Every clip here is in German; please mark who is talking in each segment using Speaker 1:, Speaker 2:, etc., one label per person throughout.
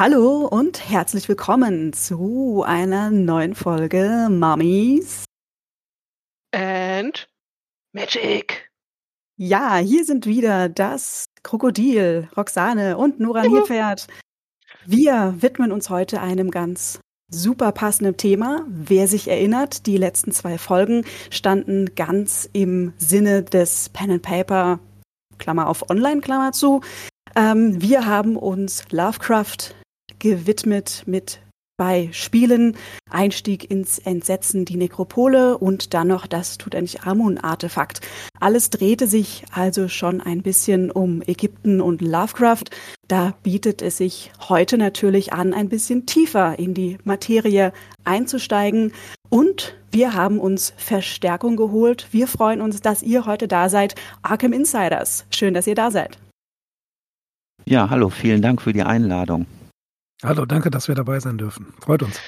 Speaker 1: Hallo und herzlich willkommen zu einer neuen Folge Mummies
Speaker 2: and Magic.
Speaker 1: Ja, hier sind wieder das Krokodil, Roxane und Nora Nilpferd. Wir widmen uns heute einem ganz super passenden Thema. Wer sich erinnert, die letzten zwei Folgen standen ganz im Sinne des Pen and Paper, Klammer auf Online, Klammer zu. Ähm, wir haben uns Lovecraft gewidmet mit bei Spielen, Einstieg ins Entsetzen, die Nekropole und dann noch das Tutanchamun-Artefakt. Alles drehte sich also schon ein bisschen um Ägypten und Lovecraft. Da bietet es sich heute natürlich an, ein bisschen tiefer in die Materie einzusteigen. Und wir haben uns Verstärkung geholt. Wir freuen uns, dass ihr heute da seid. Arkham Insiders. Schön, dass ihr da seid.
Speaker 3: Ja, hallo, vielen Dank für die Einladung.
Speaker 4: Hallo, danke, dass wir dabei sein dürfen. Freut uns.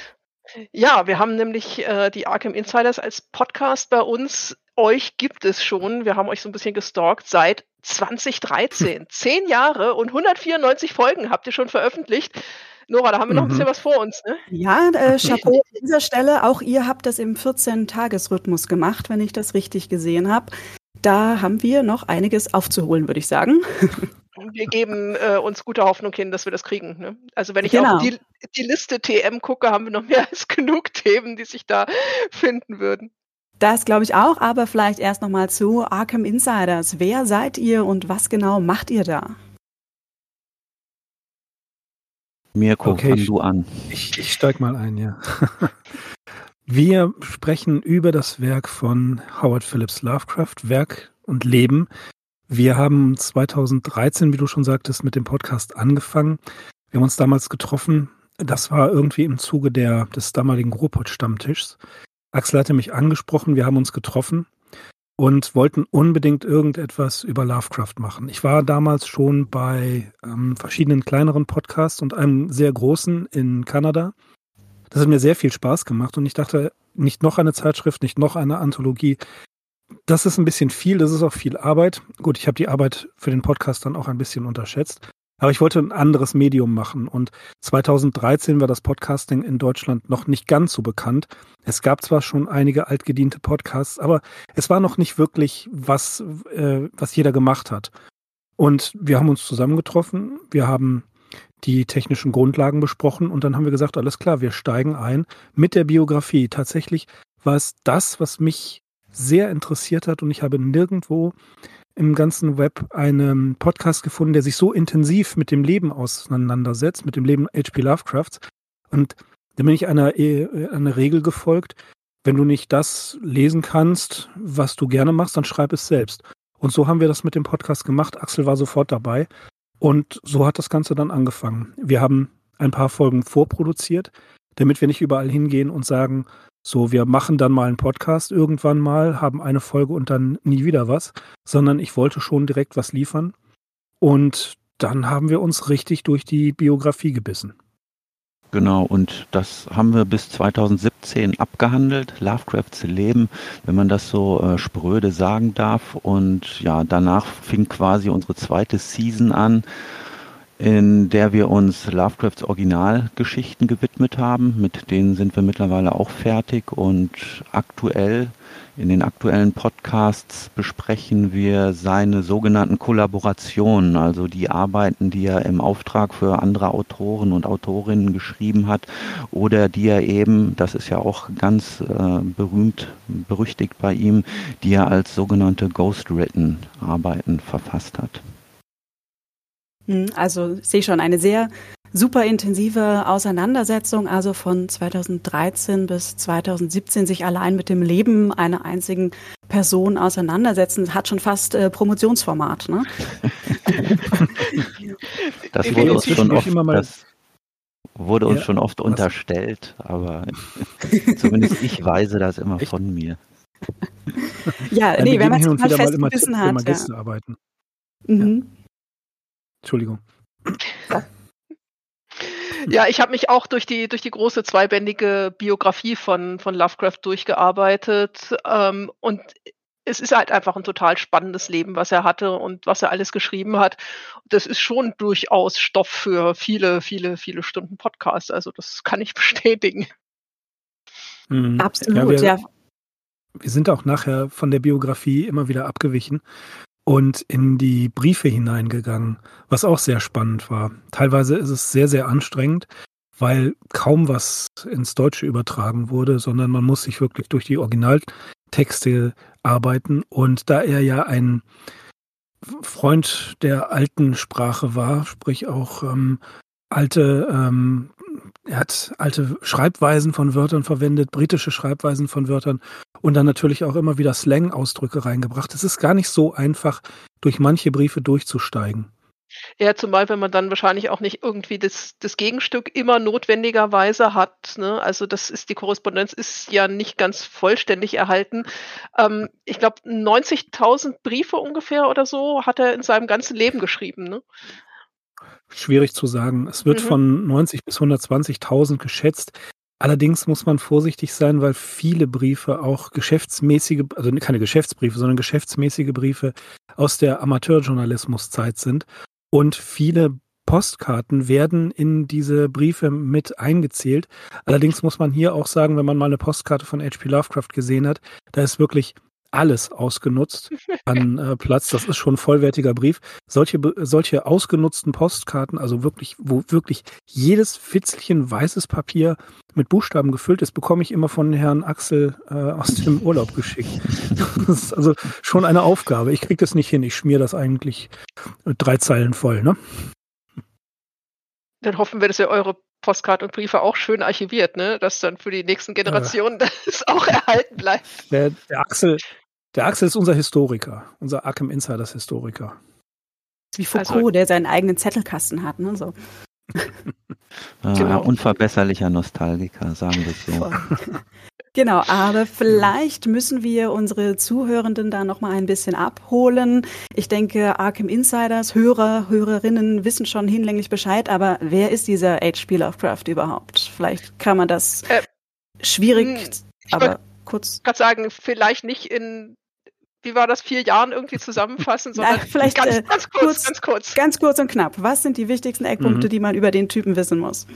Speaker 2: Ja, wir haben nämlich äh, die Arkham Insiders als Podcast bei uns. Euch gibt es schon. Wir haben euch so ein bisschen gestalkt seit 2013. Zehn Jahre und 194 Folgen habt ihr schon veröffentlicht. Nora, da haben wir noch ein bisschen mhm. was vor uns, ne?
Speaker 1: Ja, äh, Chapeau an dieser Stelle. Auch ihr habt das im 14-Tages-Rhythmus gemacht, wenn ich das richtig gesehen habe. Da haben wir noch einiges aufzuholen, würde ich sagen.
Speaker 2: wir geben äh, uns gute Hoffnung hin, dass wir das kriegen. Ne? Also wenn ich genau. auf die, die Liste TM gucke, haben wir noch mehr als genug Themen, die sich da finden würden.
Speaker 1: Das glaube ich auch, aber vielleicht erst nochmal zu Arkham Insiders. Wer seid ihr und was genau macht ihr da?
Speaker 3: Mirko, okay, fang du an.
Speaker 4: Ich, ich steig mal ein, ja. Wir sprechen über das Werk von Howard Phillips Lovecraft, Werk und Leben, wir haben 2013, wie du schon sagtest, mit dem Podcast angefangen. Wir haben uns damals getroffen. Das war irgendwie im Zuge der, des damaligen Ruhrpott-Stammtischs. Axel hatte mich angesprochen, wir haben uns getroffen und wollten unbedingt irgendetwas über Lovecraft machen. Ich war damals schon bei ähm, verschiedenen kleineren Podcasts und einem sehr großen in Kanada. Das hat mir sehr viel Spaß gemacht und ich dachte, nicht noch eine Zeitschrift, nicht noch eine Anthologie das ist ein bisschen viel, das ist auch viel Arbeit. Gut, ich habe die Arbeit für den Podcast dann auch ein bisschen unterschätzt. Aber ich wollte ein anderes Medium machen. Und 2013 war das Podcasting in Deutschland noch nicht ganz so bekannt. Es gab zwar schon einige altgediente Podcasts, aber es war noch nicht wirklich was, äh, was jeder gemacht hat. Und wir haben uns zusammengetroffen. Wir haben die technischen Grundlagen besprochen und dann haben wir gesagt, alles klar, wir steigen ein mit der Biografie. Tatsächlich war es das, was mich sehr interessiert hat und ich habe nirgendwo im ganzen Web einen Podcast gefunden, der sich so intensiv mit dem Leben auseinandersetzt, mit dem Leben H.P. Lovecrafts. Und da bin ich einer, äh, einer Regel gefolgt. Wenn du nicht das lesen kannst, was du gerne machst, dann schreib es selbst. Und so haben wir das mit dem Podcast gemacht. Axel war sofort dabei. Und so hat das Ganze dann angefangen. Wir haben ein paar Folgen vorproduziert, damit wir nicht überall hingehen und sagen, so, wir machen dann mal einen Podcast irgendwann mal, haben eine Folge und dann nie wieder was, sondern ich wollte schon direkt was liefern. Und dann haben wir uns richtig durch die Biografie gebissen.
Speaker 3: Genau, und das haben wir bis 2017 abgehandelt, Lovecrafts Leben, wenn man das so äh, spröde sagen darf. Und ja, danach fing quasi unsere zweite Season an in der wir uns Lovecrafts Originalgeschichten gewidmet haben. Mit denen sind wir mittlerweile auch fertig und aktuell, in den aktuellen Podcasts besprechen wir seine sogenannten Kollaborationen, also die Arbeiten, die er im Auftrag für andere Autoren und Autorinnen geschrieben hat oder die er eben, das ist ja auch ganz äh, berühmt, berüchtigt bei ihm, die er als sogenannte Ghostwritten Arbeiten verfasst hat.
Speaker 1: Hm, also sehe schon eine sehr super intensive Auseinandersetzung, also von 2013 bis 2017 sich allein mit dem Leben einer einzigen Person auseinandersetzen, hat schon fast äh, Promotionsformat. Ne?
Speaker 3: das wurde uns schon oft, das wurde uns ja, schon oft unterstellt, aber zumindest ich weise das immer Echt? von mir.
Speaker 1: Ja, ja nee, wenn man es mal festgebissen hat. Ja.
Speaker 4: Mhm. Entschuldigung.
Speaker 2: Ja, ich habe mich auch durch die, durch die große zweibändige Biografie von, von Lovecraft durchgearbeitet. Ähm, und es ist halt einfach ein total spannendes Leben, was er hatte und was er alles geschrieben hat. Das ist schon durchaus Stoff für viele, viele, viele Stunden Podcast. Also das kann ich bestätigen.
Speaker 1: Mhm. Absolut, ja, wir, ja.
Speaker 4: Wir sind auch nachher von der Biografie immer wieder abgewichen und in die Briefe hineingegangen, was auch sehr spannend war. Teilweise ist es sehr, sehr anstrengend, weil kaum was ins Deutsche übertragen wurde, sondern man muss sich wirklich durch die Originaltexte arbeiten. Und da er ja ein Freund der alten Sprache war, sprich auch ähm, alte, ähm, er hat alte Schreibweisen von Wörtern verwendet, britische Schreibweisen von Wörtern und dann natürlich auch immer wieder Slang-Ausdrücke reingebracht. Es ist gar nicht so einfach, durch manche Briefe durchzusteigen.
Speaker 2: Ja, zumal wenn man dann wahrscheinlich auch nicht irgendwie das, das Gegenstück immer notwendigerweise hat. Ne? Also das ist die Korrespondenz ist ja nicht ganz vollständig erhalten. Ähm, ich glaube 90.000 Briefe ungefähr oder so hat er in seinem ganzen Leben geschrieben. Ne?
Speaker 4: Schwierig zu sagen. Es wird mhm. von 90 bis 120.000 geschätzt. Allerdings muss man vorsichtig sein, weil viele Briefe auch geschäftsmäßige, also keine Geschäftsbriefe, sondern geschäftsmäßige Briefe aus der Amateurjournalismuszeit sind. Und viele Postkarten werden in diese Briefe mit eingezählt. Allerdings muss man hier auch sagen, wenn man mal eine Postkarte von H.P. Lovecraft gesehen hat, da ist wirklich alles ausgenutzt an äh, Platz. Das ist schon ein vollwertiger Brief. Solche, solche ausgenutzten Postkarten, also wirklich, wo wirklich jedes Fitzelchen weißes Papier mit Buchstaben gefüllt ist, bekomme ich immer von Herrn Axel äh, aus dem Urlaub geschickt. Das ist also schon eine Aufgabe. Ich kriege das nicht hin. Ich schmier das eigentlich drei Zeilen voll, ne?
Speaker 2: Dann hoffen wir, dass ihr eure Postkarten und Briefe auch schön archiviert, ne? Dass dann für die nächsten Generationen ja. das auch erhalten bleibt.
Speaker 4: Der, der, Axel, der Axel ist unser Historiker, unser Arkham Insiders Historiker.
Speaker 1: Wie Foucault, also, der seinen eigenen Zettelkasten hat, ne? So.
Speaker 3: ah, genau. Unverbesserlicher Nostalgiker, sagen wir es so.
Speaker 1: Genau, aber vielleicht müssen wir unsere Zuhörenden da noch mal ein bisschen abholen. Ich denke, Arkham Insiders, Hörer, Hörerinnen wissen schon hinlänglich Bescheid, aber wer ist dieser H.P. Lovecraft überhaupt? Vielleicht kann man das äh, schwierig, hm, aber kurz.
Speaker 2: Ich kann sagen, vielleicht nicht in wie war das, vier Jahren irgendwie zusammenfassen, sondern
Speaker 1: Na, vielleicht ganz, äh, ganz kurz, kurz, ganz kurz. Ganz kurz und knapp. Was sind die wichtigsten Eckpunkte, mhm. die man über den Typen wissen muss?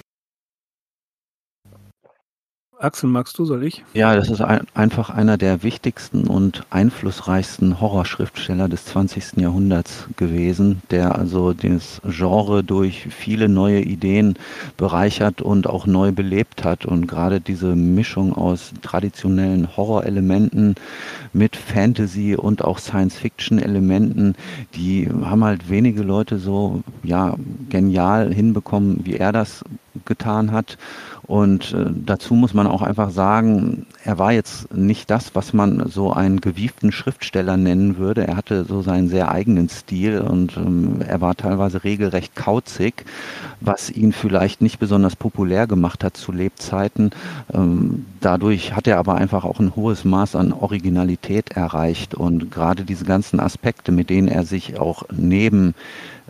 Speaker 4: Axel, magst du, soll ich?
Speaker 3: Ja, das ist ein, einfach einer der wichtigsten und einflussreichsten Horrorschriftsteller des 20. Jahrhunderts gewesen, der also das Genre durch viele neue Ideen bereichert und auch neu belebt hat. Und gerade diese Mischung aus traditionellen Horrorelementen mit Fantasy und auch Science-Fiction-Elementen, die haben halt wenige Leute so ja genial hinbekommen, wie er das getan hat. Und äh, dazu muss man auch einfach sagen, er war jetzt nicht das, was man so einen gewieften Schriftsteller nennen würde. Er hatte so seinen sehr eigenen Stil und ähm, er war teilweise regelrecht kauzig, was ihn vielleicht nicht besonders populär gemacht hat zu Lebzeiten. Ähm, dadurch hat er aber einfach auch ein hohes Maß an Originalität erreicht und gerade diese ganzen Aspekte, mit denen er sich auch neben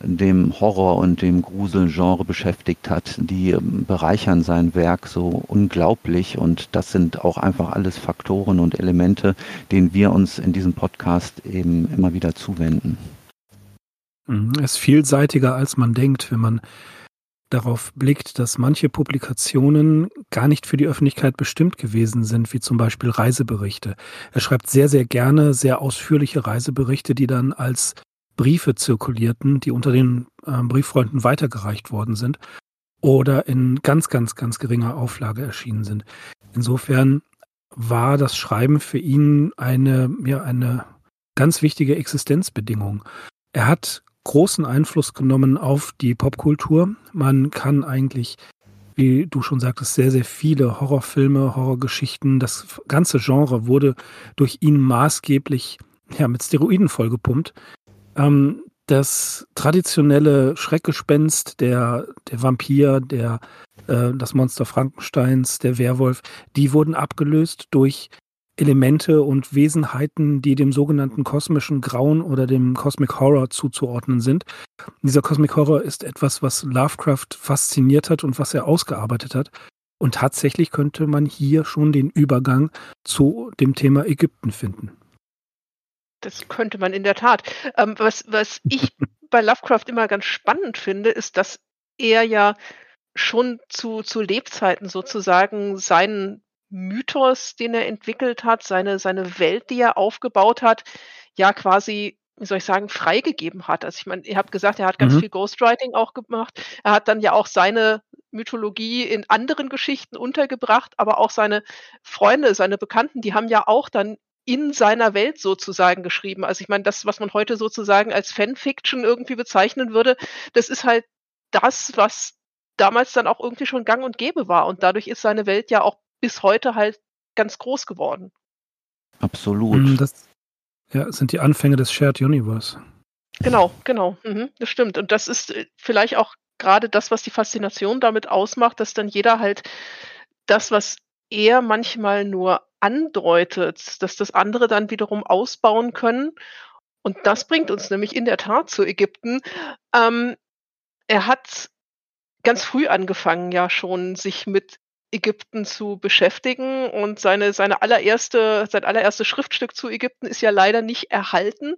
Speaker 3: dem Horror und dem Gruselgenre beschäftigt hat, die ähm, bereichern sein Werk so unglaublich und das sind auch einfach alles Faktoren und Elemente, denen wir uns in diesem Podcast eben immer wieder zuwenden.
Speaker 4: Mhm, es ist vielseitiger, als man denkt, wenn man darauf blickt, dass manche Publikationen gar nicht für die Öffentlichkeit bestimmt gewesen sind, wie zum Beispiel Reiseberichte. Er schreibt sehr, sehr gerne sehr ausführliche Reiseberichte, die dann als Briefe zirkulierten, die unter den äh, Brieffreunden weitergereicht worden sind oder in ganz, ganz, ganz geringer Auflage erschienen sind. Insofern war das Schreiben für ihn eine, ja, eine ganz wichtige Existenzbedingung. Er hat großen Einfluss genommen auf die Popkultur. Man kann eigentlich, wie du schon sagtest, sehr, sehr viele Horrorfilme, Horrorgeschichten, das ganze Genre wurde durch ihn maßgeblich ja, mit Steroiden vollgepumpt. Ähm, das traditionelle Schreckgespenst, der, der Vampir, der, äh, das Monster Frankensteins, der Werwolf, die wurden abgelöst durch Elemente und Wesenheiten, die dem sogenannten kosmischen Grauen oder dem Cosmic Horror zuzuordnen sind. Dieser Cosmic Horror ist etwas, was Lovecraft fasziniert hat und was er ausgearbeitet hat. Und tatsächlich könnte man hier schon den Übergang zu dem Thema Ägypten finden.
Speaker 2: Das könnte man in der Tat. Ähm, was, was ich bei Lovecraft immer ganz spannend finde, ist, dass er ja schon zu, zu Lebzeiten sozusagen seinen Mythos, den er entwickelt hat, seine, seine Welt, die er aufgebaut hat, ja quasi, wie soll ich sagen, freigegeben hat. Also ich meine, ihr habt gesagt, er hat ganz mhm. viel Ghostwriting auch gemacht. Er hat dann ja auch seine Mythologie in anderen Geschichten untergebracht, aber auch seine Freunde, seine Bekannten, die haben ja auch dann in seiner Welt sozusagen geschrieben. Also ich meine, das, was man heute sozusagen als Fanfiction irgendwie bezeichnen würde, das ist halt das, was damals dann auch irgendwie schon gang und gäbe war. Und dadurch ist seine Welt ja auch bis heute halt ganz groß geworden.
Speaker 3: Absolut.
Speaker 4: Mm, das ja, sind die Anfänge des Shared Universe.
Speaker 2: Genau, genau. Mhm, das stimmt. Und das ist äh, vielleicht auch gerade das, was die Faszination damit ausmacht, dass dann jeder halt das, was er manchmal nur andeutet, dass das andere dann wiederum ausbauen können. Und das bringt uns nämlich in der Tat zu Ägypten. Ähm, er hat ganz früh angefangen, ja schon, sich mit Ägypten zu beschäftigen und seine, seine allererste, sein allererstes Schriftstück zu Ägypten ist ja leider nicht erhalten.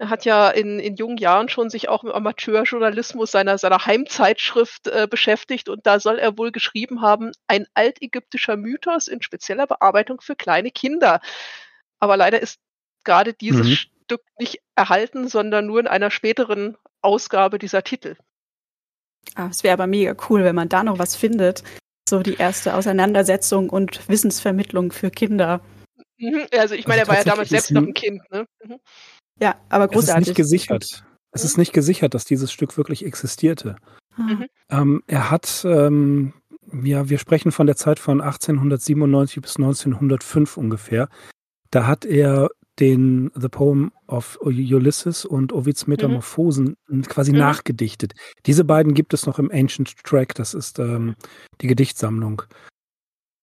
Speaker 2: Er hat ja in, in jungen Jahren schon sich auch mit Amateurjournalismus seiner, seiner Heimzeitschrift äh, beschäftigt und da soll er wohl geschrieben haben, ein altägyptischer Mythos in spezieller Bearbeitung für kleine Kinder. Aber leider ist gerade dieses mhm. Stück nicht erhalten, sondern nur in einer späteren Ausgabe dieser Titel.
Speaker 1: Ah, es wäre aber mega cool, wenn man da noch was findet. So die erste Auseinandersetzung und Wissensvermittlung für Kinder.
Speaker 2: Mhm, also ich meine, also er war ja damals selbst noch ein Kind. Ne? Mhm.
Speaker 1: Ja, aber großartig.
Speaker 4: Es ist nicht gesichert. Es ist nicht gesichert, dass dieses Stück wirklich existierte. Mhm. Ähm, er hat, ähm, ja, wir sprechen von der Zeit von 1897 bis 1905 ungefähr. Da hat er den The Poem of Ulysses und Ovids mhm. Metamorphosen mhm. quasi mhm. nachgedichtet. Diese beiden gibt es noch im Ancient Track, das ist ähm, die Gedichtsammlung.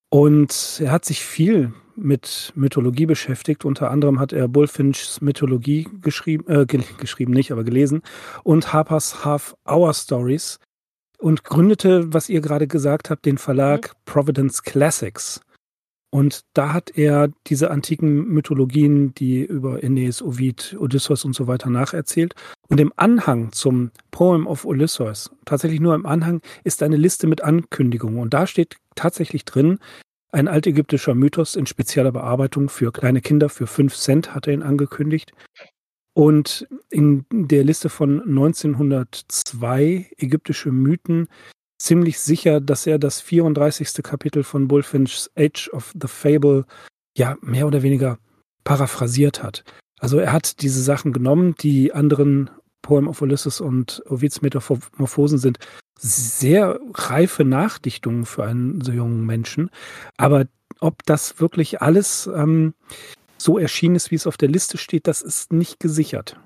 Speaker 4: Und er hat sich viel mit Mythologie beschäftigt. Unter anderem hat er Bullfinchs Mythologie geschrieben, äh, ge geschrieben nicht, aber gelesen und Harper's Half Hour Stories und gründete, was ihr gerade gesagt habt, den Verlag mhm. Providence Classics. Und da hat er diese antiken Mythologien, die über Aeneas, Ovid, Odysseus und so weiter nacherzählt. Und im Anhang zum Poem of Ulysses, tatsächlich nur im Anhang, ist eine Liste mit Ankündigungen. Und da steht tatsächlich drin, ein altägyptischer Mythos in spezieller Bearbeitung für kleine Kinder für fünf Cent hat er ihn angekündigt. Und in der Liste von 1902 ägyptische Mythen ziemlich sicher, dass er das 34. Kapitel von Bullfinch's Age of the Fable ja mehr oder weniger paraphrasiert hat. Also er hat diese Sachen genommen, die anderen Poem of Ulysses und Ovids Metamorphosen sind sehr reife Nachdichtungen für einen so jungen Menschen. Aber ob das wirklich alles ähm, so erschienen ist, wie es auf der Liste steht, das ist nicht gesichert.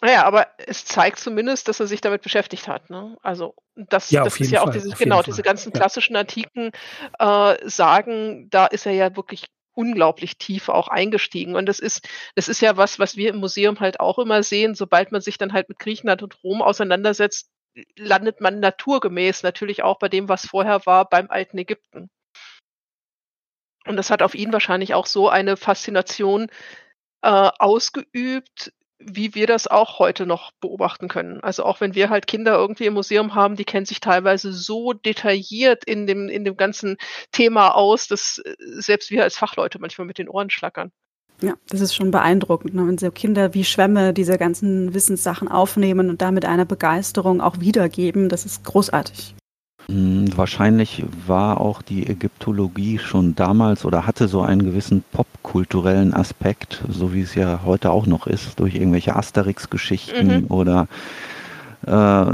Speaker 2: Naja, aber es zeigt zumindest, dass er sich damit beschäftigt hat. Ne? Also das, ja, das ist ja Fall, auch dieses, genau, diese ganzen klassischen antiken äh, Sagen, da ist er ja wirklich unglaublich tief auch eingestiegen. Und das ist, das ist ja was, was wir im Museum halt auch immer sehen. Sobald man sich dann halt mit Griechenland und Rom auseinandersetzt, landet man naturgemäß natürlich auch bei dem, was vorher war, beim alten Ägypten. Und das hat auf ihn wahrscheinlich auch so eine Faszination äh, ausgeübt, wie wir das auch heute noch beobachten können. Also auch wenn wir halt Kinder irgendwie im Museum haben, die kennen sich teilweise so detailliert in dem, in dem ganzen Thema aus, dass äh, selbst wir als Fachleute manchmal mit den Ohren schlackern.
Speaker 1: Ja, das ist schon beeindruckend, ne? wenn so Kinder wie Schwämme diese ganzen Wissenssachen aufnehmen und damit einer Begeisterung auch wiedergeben. Das ist großartig.
Speaker 3: Hm, wahrscheinlich war auch die Ägyptologie schon damals oder hatte so einen gewissen popkulturellen Aspekt, so wie es ja heute auch noch ist, durch irgendwelche Asterix-Geschichten mhm. oder äh,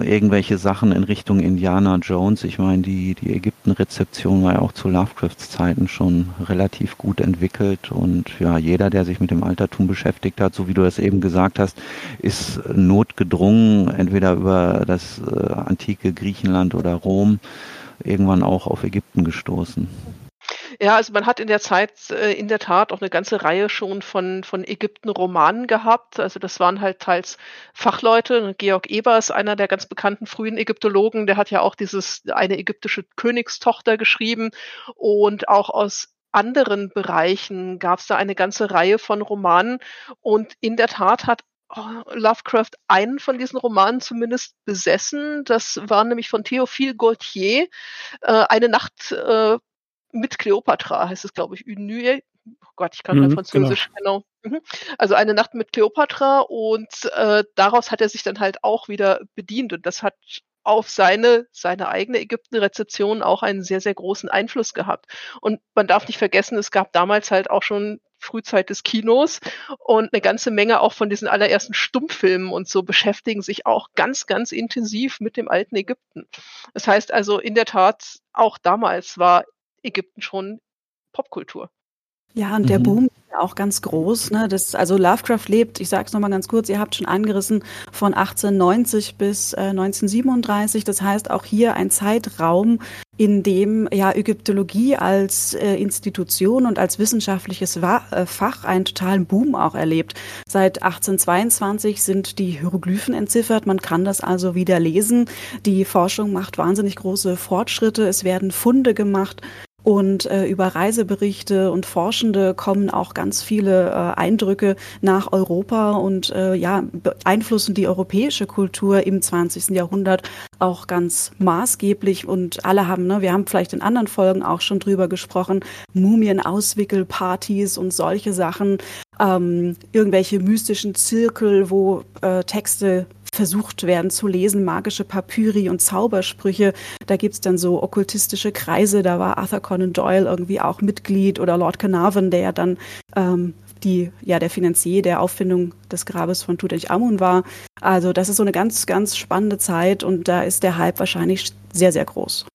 Speaker 3: irgendwelche Sachen in Richtung Indiana Jones. Ich meine, die, die Ägypten-Rezeption war ja auch zu Lovecrafts Zeiten schon relativ gut entwickelt und ja, jeder, der sich mit dem Altertum beschäftigt hat, so wie du das eben gesagt hast, ist notgedrungen, entweder über das äh, antike Griechenland oder Rom, irgendwann auch auf Ägypten gestoßen.
Speaker 2: Ja, also man hat in der Zeit äh, in der Tat auch eine ganze Reihe schon von, von Ägypten-Romanen gehabt. Also das waren halt teils Fachleute. Georg Ebers, einer der ganz bekannten frühen Ägyptologen, der hat ja auch dieses eine ägyptische Königstochter geschrieben und auch aus anderen Bereichen gab es da eine ganze Reihe von Romanen. Und in der Tat hat oh, Lovecraft einen von diesen Romanen zumindest besessen. Das war nämlich von Théophile Gautier, äh, Eine Nacht äh, mit Cleopatra, heißt es, glaube ich, Une Nuit. Oh Gott, ich kann mhm, kein Französisch, genau. genau. Also eine Nacht mit Cleopatra und äh, daraus hat er sich dann halt auch wieder bedient und das hat auf seine, seine eigene Ägypten-Rezeption auch einen sehr, sehr großen Einfluss gehabt. Und man darf nicht vergessen, es gab damals halt auch schon Frühzeit des Kinos und eine ganze Menge auch von diesen allerersten Stummfilmen und so beschäftigen sich auch ganz, ganz intensiv mit dem alten Ägypten. Das heißt also in der Tat, auch damals war Ägypten schon Popkultur.
Speaker 1: Ja, und der mhm. Boom ist ja auch ganz groß. Ne? Das, also Lovecraft lebt, ich sage es nochmal ganz kurz, ihr habt schon angerissen, von 1890 bis äh, 1937. Das heißt auch hier ein Zeitraum, in dem ja Ägyptologie als äh, Institution und als wissenschaftliches Wa äh, Fach einen totalen Boom auch erlebt. Seit 1822 sind die Hieroglyphen entziffert. Man kann das also wieder lesen. Die Forschung macht wahnsinnig große Fortschritte. Es werden Funde gemacht. Und äh, über Reiseberichte und Forschende kommen auch ganz viele äh, Eindrücke nach Europa und äh, ja, beeinflussen die europäische Kultur im 20. Jahrhundert auch ganz maßgeblich. Und alle haben, ne, wir haben vielleicht in anderen Folgen auch schon drüber gesprochen, Mumien-Auswickelpartys und solche Sachen, ähm, irgendwelche mystischen Zirkel, wo äh, Texte versucht werden zu lesen, magische Papyri und Zaubersprüche. Da gibt's dann so okkultistische Kreise, da war Arthur Conan Doyle irgendwie auch Mitglied oder Lord Carnarvon, der ja dann ähm, die, ja, der Finanzier der Auffindung des Grabes von Tutanchamun war. Also das ist so eine ganz, ganz spannende Zeit und da ist der Hype wahrscheinlich sehr, sehr groß.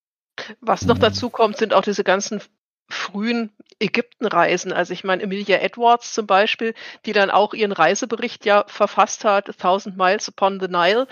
Speaker 2: Was noch dazu kommt, sind auch diese ganzen frühen Ägyptenreisen. Also ich meine, Emilia Edwards zum Beispiel, die dann auch ihren Reisebericht ja verfasst hat, A Thousand Miles Upon the Nile.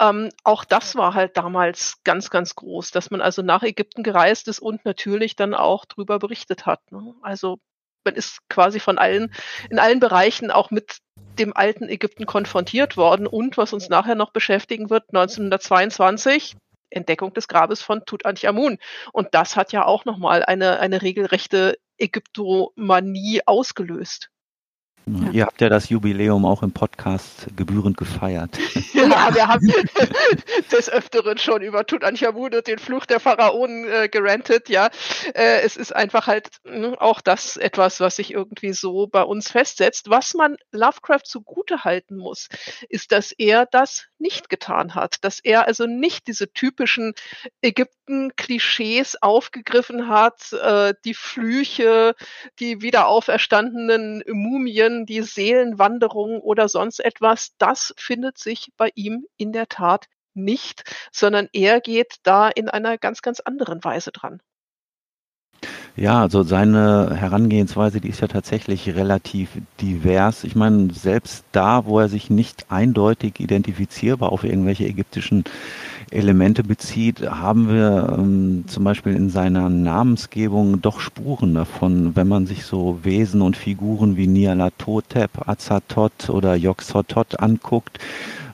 Speaker 2: Ähm, auch das war halt damals ganz, ganz groß, dass man also nach Ägypten gereist ist und natürlich dann auch drüber berichtet hat. Ne? Also man ist quasi von allen, in allen Bereichen auch mit dem alten Ägypten konfrontiert worden und was uns nachher noch beschäftigen wird, 1922 Entdeckung des Grabes von Tutanchamun. Und das hat ja auch nochmal eine, eine regelrechte Ägyptomanie ausgelöst.
Speaker 3: Ja. Ihr habt ja das Jubiläum auch im Podcast gebührend gefeiert.
Speaker 2: Ja, wir haben des Öfteren schon über Tutanchamun und den Fluch der Pharaonen äh, gerantet. Ja, äh, es ist einfach halt ne, auch das etwas, was sich irgendwie so bei uns festsetzt. Was man Lovecraft zugute halten muss, ist, dass er das nicht getan hat, dass er also nicht diese typischen Ägypten-Klischees aufgegriffen hat, äh, die Flüche, die wiederauferstandenen Mumien die Seelenwanderung oder sonst etwas, das findet sich bei ihm in der Tat nicht, sondern er geht da in einer ganz, ganz anderen Weise dran.
Speaker 3: Ja, also seine Herangehensweise, die ist ja tatsächlich relativ divers. Ich meine, selbst da, wo er sich nicht eindeutig identifizierbar auf irgendwelche ägyptischen Elemente bezieht, haben wir ähm, zum Beispiel in seiner Namensgebung doch Spuren davon, wenn man sich so Wesen und Figuren wie Nialatotep, Azatot oder Yoxotot anguckt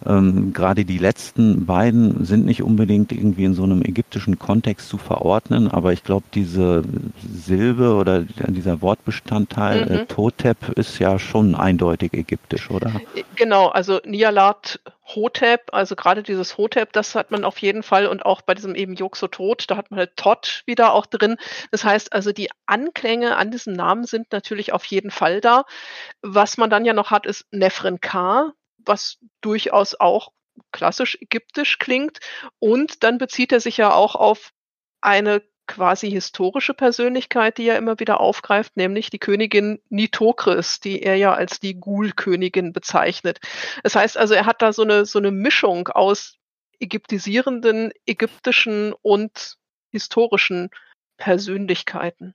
Speaker 3: ähm, Gerade die letzten beiden sind nicht unbedingt irgendwie in so einem ägyptischen Kontext zu verordnen, aber ich glaube, diese Silbe oder dieser Wortbestandteil äh, mhm. äh, Totep ist ja schon eindeutig ägyptisch, oder?
Speaker 2: Genau, also Nialat Hotep, also gerade dieses Hotep, das hat man auf jeden Fall und auch bei diesem eben Yoxotot, da hat man halt Tot wieder auch drin. Das heißt also, die Anklänge an diesem Namen sind natürlich auf jeden Fall da. Was man dann ja noch hat, ist Nefren K was durchaus auch klassisch ägyptisch klingt. Und dann bezieht er sich ja auch auf eine quasi historische Persönlichkeit, die er immer wieder aufgreift, nämlich die Königin Nitokris, die er ja als die Ghoul-Königin bezeichnet. Das heißt also, er hat da so eine, so eine Mischung aus ägyptisierenden, ägyptischen und historischen Persönlichkeiten.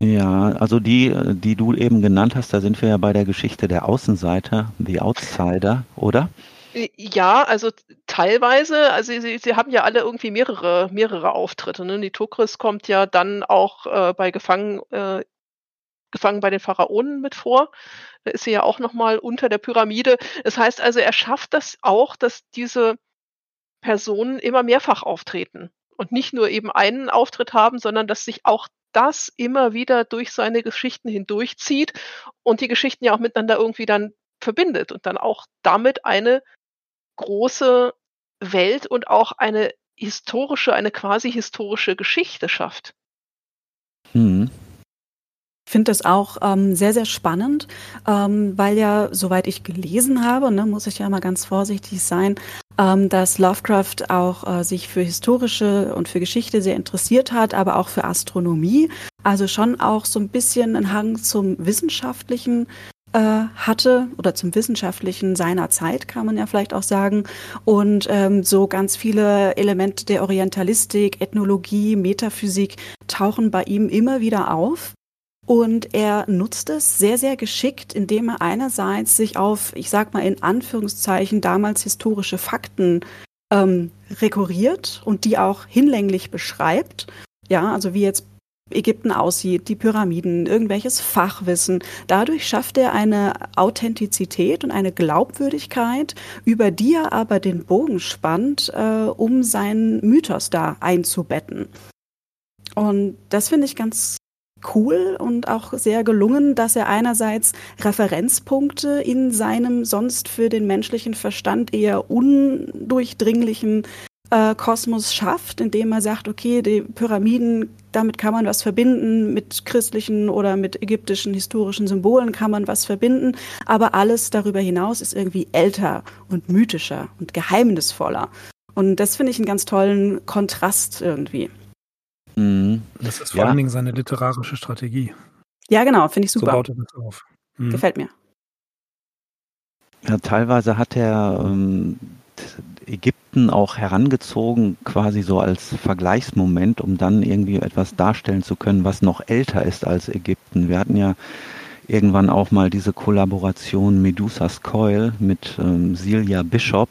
Speaker 3: Ja, also die, die du eben genannt hast, da sind wir ja bei der Geschichte der Außenseiter, die Outsider, oder?
Speaker 2: Ja, also teilweise, also sie, sie haben ja alle irgendwie mehrere, mehrere Auftritte. Ne? Die Tokris kommt ja dann auch äh, bei Gefangen, äh, Gefangen bei den Pharaonen mit vor. Da ist sie ja auch nochmal unter der Pyramide. Das heißt also, er schafft das auch, dass diese Personen immer mehrfach auftreten und nicht nur eben einen Auftritt haben, sondern dass sich auch das immer wieder durch seine Geschichten hindurchzieht und die Geschichten ja auch miteinander irgendwie dann verbindet und dann auch damit eine große Welt und auch eine historische, eine quasi historische Geschichte schafft.
Speaker 1: Mhm. Ich finde das auch ähm, sehr, sehr spannend, ähm, weil ja, soweit ich gelesen habe, ne, muss ich ja mal ganz vorsichtig sein, ähm, dass Lovecraft auch äh, sich für historische und für Geschichte sehr interessiert hat, aber auch für Astronomie. Also schon auch so ein bisschen einen Hang zum Wissenschaftlichen äh, hatte oder zum Wissenschaftlichen seiner Zeit, kann man ja vielleicht auch sagen. Und ähm, so ganz viele Elemente der Orientalistik, Ethnologie, Metaphysik tauchen bei ihm immer wieder auf. Und er nutzt es sehr, sehr geschickt, indem er einerseits sich auf, ich sag mal in Anführungszeichen, damals historische Fakten ähm, rekurriert und die auch hinlänglich beschreibt. Ja, also wie jetzt Ägypten aussieht, die Pyramiden, irgendwelches Fachwissen. Dadurch schafft er eine Authentizität und eine Glaubwürdigkeit, über die er aber den Bogen spannt, äh, um seinen Mythos da einzubetten. Und das finde ich ganz cool und auch sehr gelungen, dass er einerseits Referenzpunkte in seinem sonst für den menschlichen Verstand eher undurchdringlichen äh, Kosmos schafft, indem er sagt, okay, die Pyramiden, damit kann man was verbinden, mit christlichen oder mit ägyptischen historischen Symbolen kann man was verbinden, aber alles darüber hinaus ist irgendwie älter und mythischer und geheimnisvoller. Und das finde ich einen ganz tollen Kontrast irgendwie.
Speaker 4: Mhm. Das ist vor ja. allen Dingen seine literarische Strategie.
Speaker 1: Ja, genau, finde ich super. So baut er das auf. Mhm. Gefällt mir.
Speaker 3: Ja, teilweise hat er ähm, Ägypten auch herangezogen, quasi so als Vergleichsmoment, um dann irgendwie etwas darstellen zu können, was noch älter ist als Ägypten. Wir hatten ja irgendwann auch mal diese Kollaboration Medusas Coil mit ähm, Silja Bishop,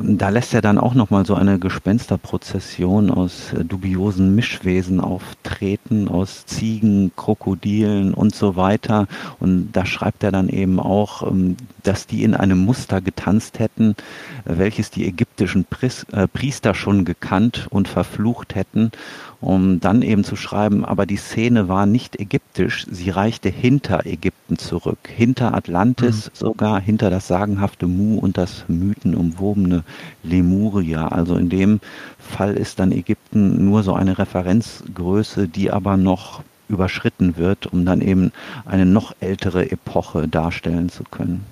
Speaker 3: da lässt er dann auch nochmal so eine Gespensterprozession aus äh, dubiosen Mischwesen auftreten, aus Ziegen, Krokodilen und so weiter. Und da schreibt er dann eben auch, ähm, dass die in einem Muster getanzt hätten, welches die ägyptischen äh, Priester schon gekannt und verflucht hätten um dann eben zu schreiben, aber die Szene war nicht ägyptisch, sie reichte hinter Ägypten zurück, hinter Atlantis mhm. sogar, hinter das sagenhafte Mu und das mythenumwobene Lemuria. Also in dem Fall ist dann Ägypten nur so eine Referenzgröße, die aber noch überschritten wird, um dann eben eine noch ältere Epoche darstellen zu können.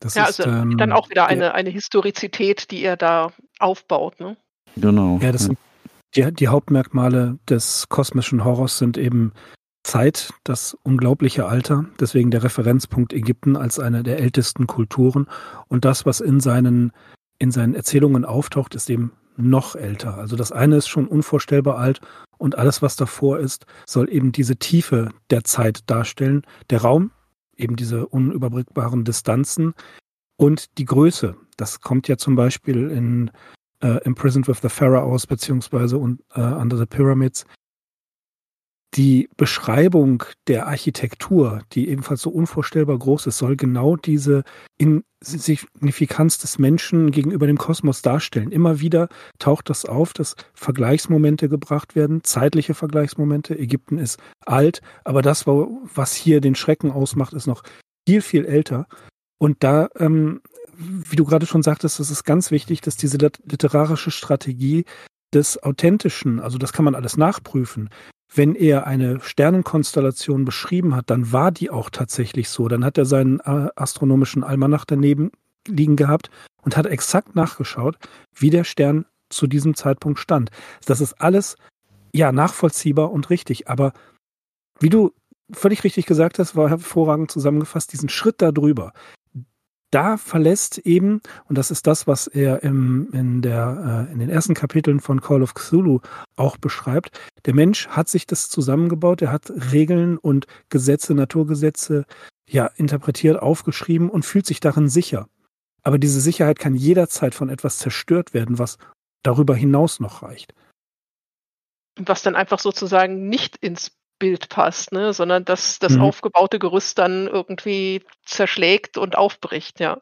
Speaker 2: Das ja, ist, also ähm, dann auch wieder eine, ja. eine Historizität, die er da aufbaut. Ne?
Speaker 4: Genau. Ja, das sind die, die Hauptmerkmale des kosmischen Horrors sind eben Zeit, das unglaubliche Alter, deswegen der Referenzpunkt Ägypten als eine der ältesten Kulturen. Und das, was in seinen, in seinen Erzählungen auftaucht, ist eben noch älter. Also das eine ist schon unvorstellbar alt und alles, was davor ist, soll eben diese Tiefe der Zeit darstellen. Der Raum, eben diese unüberbrückbaren Distanzen und die Größe. Das kommt ja zum Beispiel in äh, Imprisoned with the Pharaohs beziehungsweise und, äh, Under the Pyramids. Die Beschreibung der Architektur, die ebenfalls so unvorstellbar groß ist, soll genau diese Insignifikanz des Menschen gegenüber dem Kosmos darstellen. Immer wieder taucht das auf, dass Vergleichsmomente gebracht werden, zeitliche Vergleichsmomente. Ägypten ist alt, aber das, was hier den Schrecken ausmacht, ist noch viel, viel älter. Und da ähm, wie du gerade schon sagtest, es ist ganz wichtig, dass diese literarische Strategie des Authentischen, also das kann man alles nachprüfen. Wenn er eine Sternenkonstellation beschrieben hat, dann war die auch tatsächlich so. Dann hat er seinen äh, astronomischen Almanach daneben liegen gehabt und hat exakt nachgeschaut, wie der Stern zu diesem Zeitpunkt stand. Das ist alles ja nachvollziehbar und richtig. Aber wie du völlig richtig gesagt hast, war hervorragend zusammengefasst, diesen Schritt darüber, da verlässt eben, und das ist das, was er im, in, der, äh, in den ersten Kapiteln von Call of Cthulhu auch beschreibt, der Mensch hat sich das zusammengebaut, er hat Regeln und Gesetze, Naturgesetze ja interpretiert, aufgeschrieben und fühlt sich darin sicher. Aber diese Sicherheit kann jederzeit von etwas zerstört werden, was darüber hinaus noch reicht.
Speaker 2: Was dann einfach sozusagen nicht ins Bild passt, ne? sondern dass das mhm. aufgebaute Gerüst dann irgendwie zerschlägt und aufbricht, ja.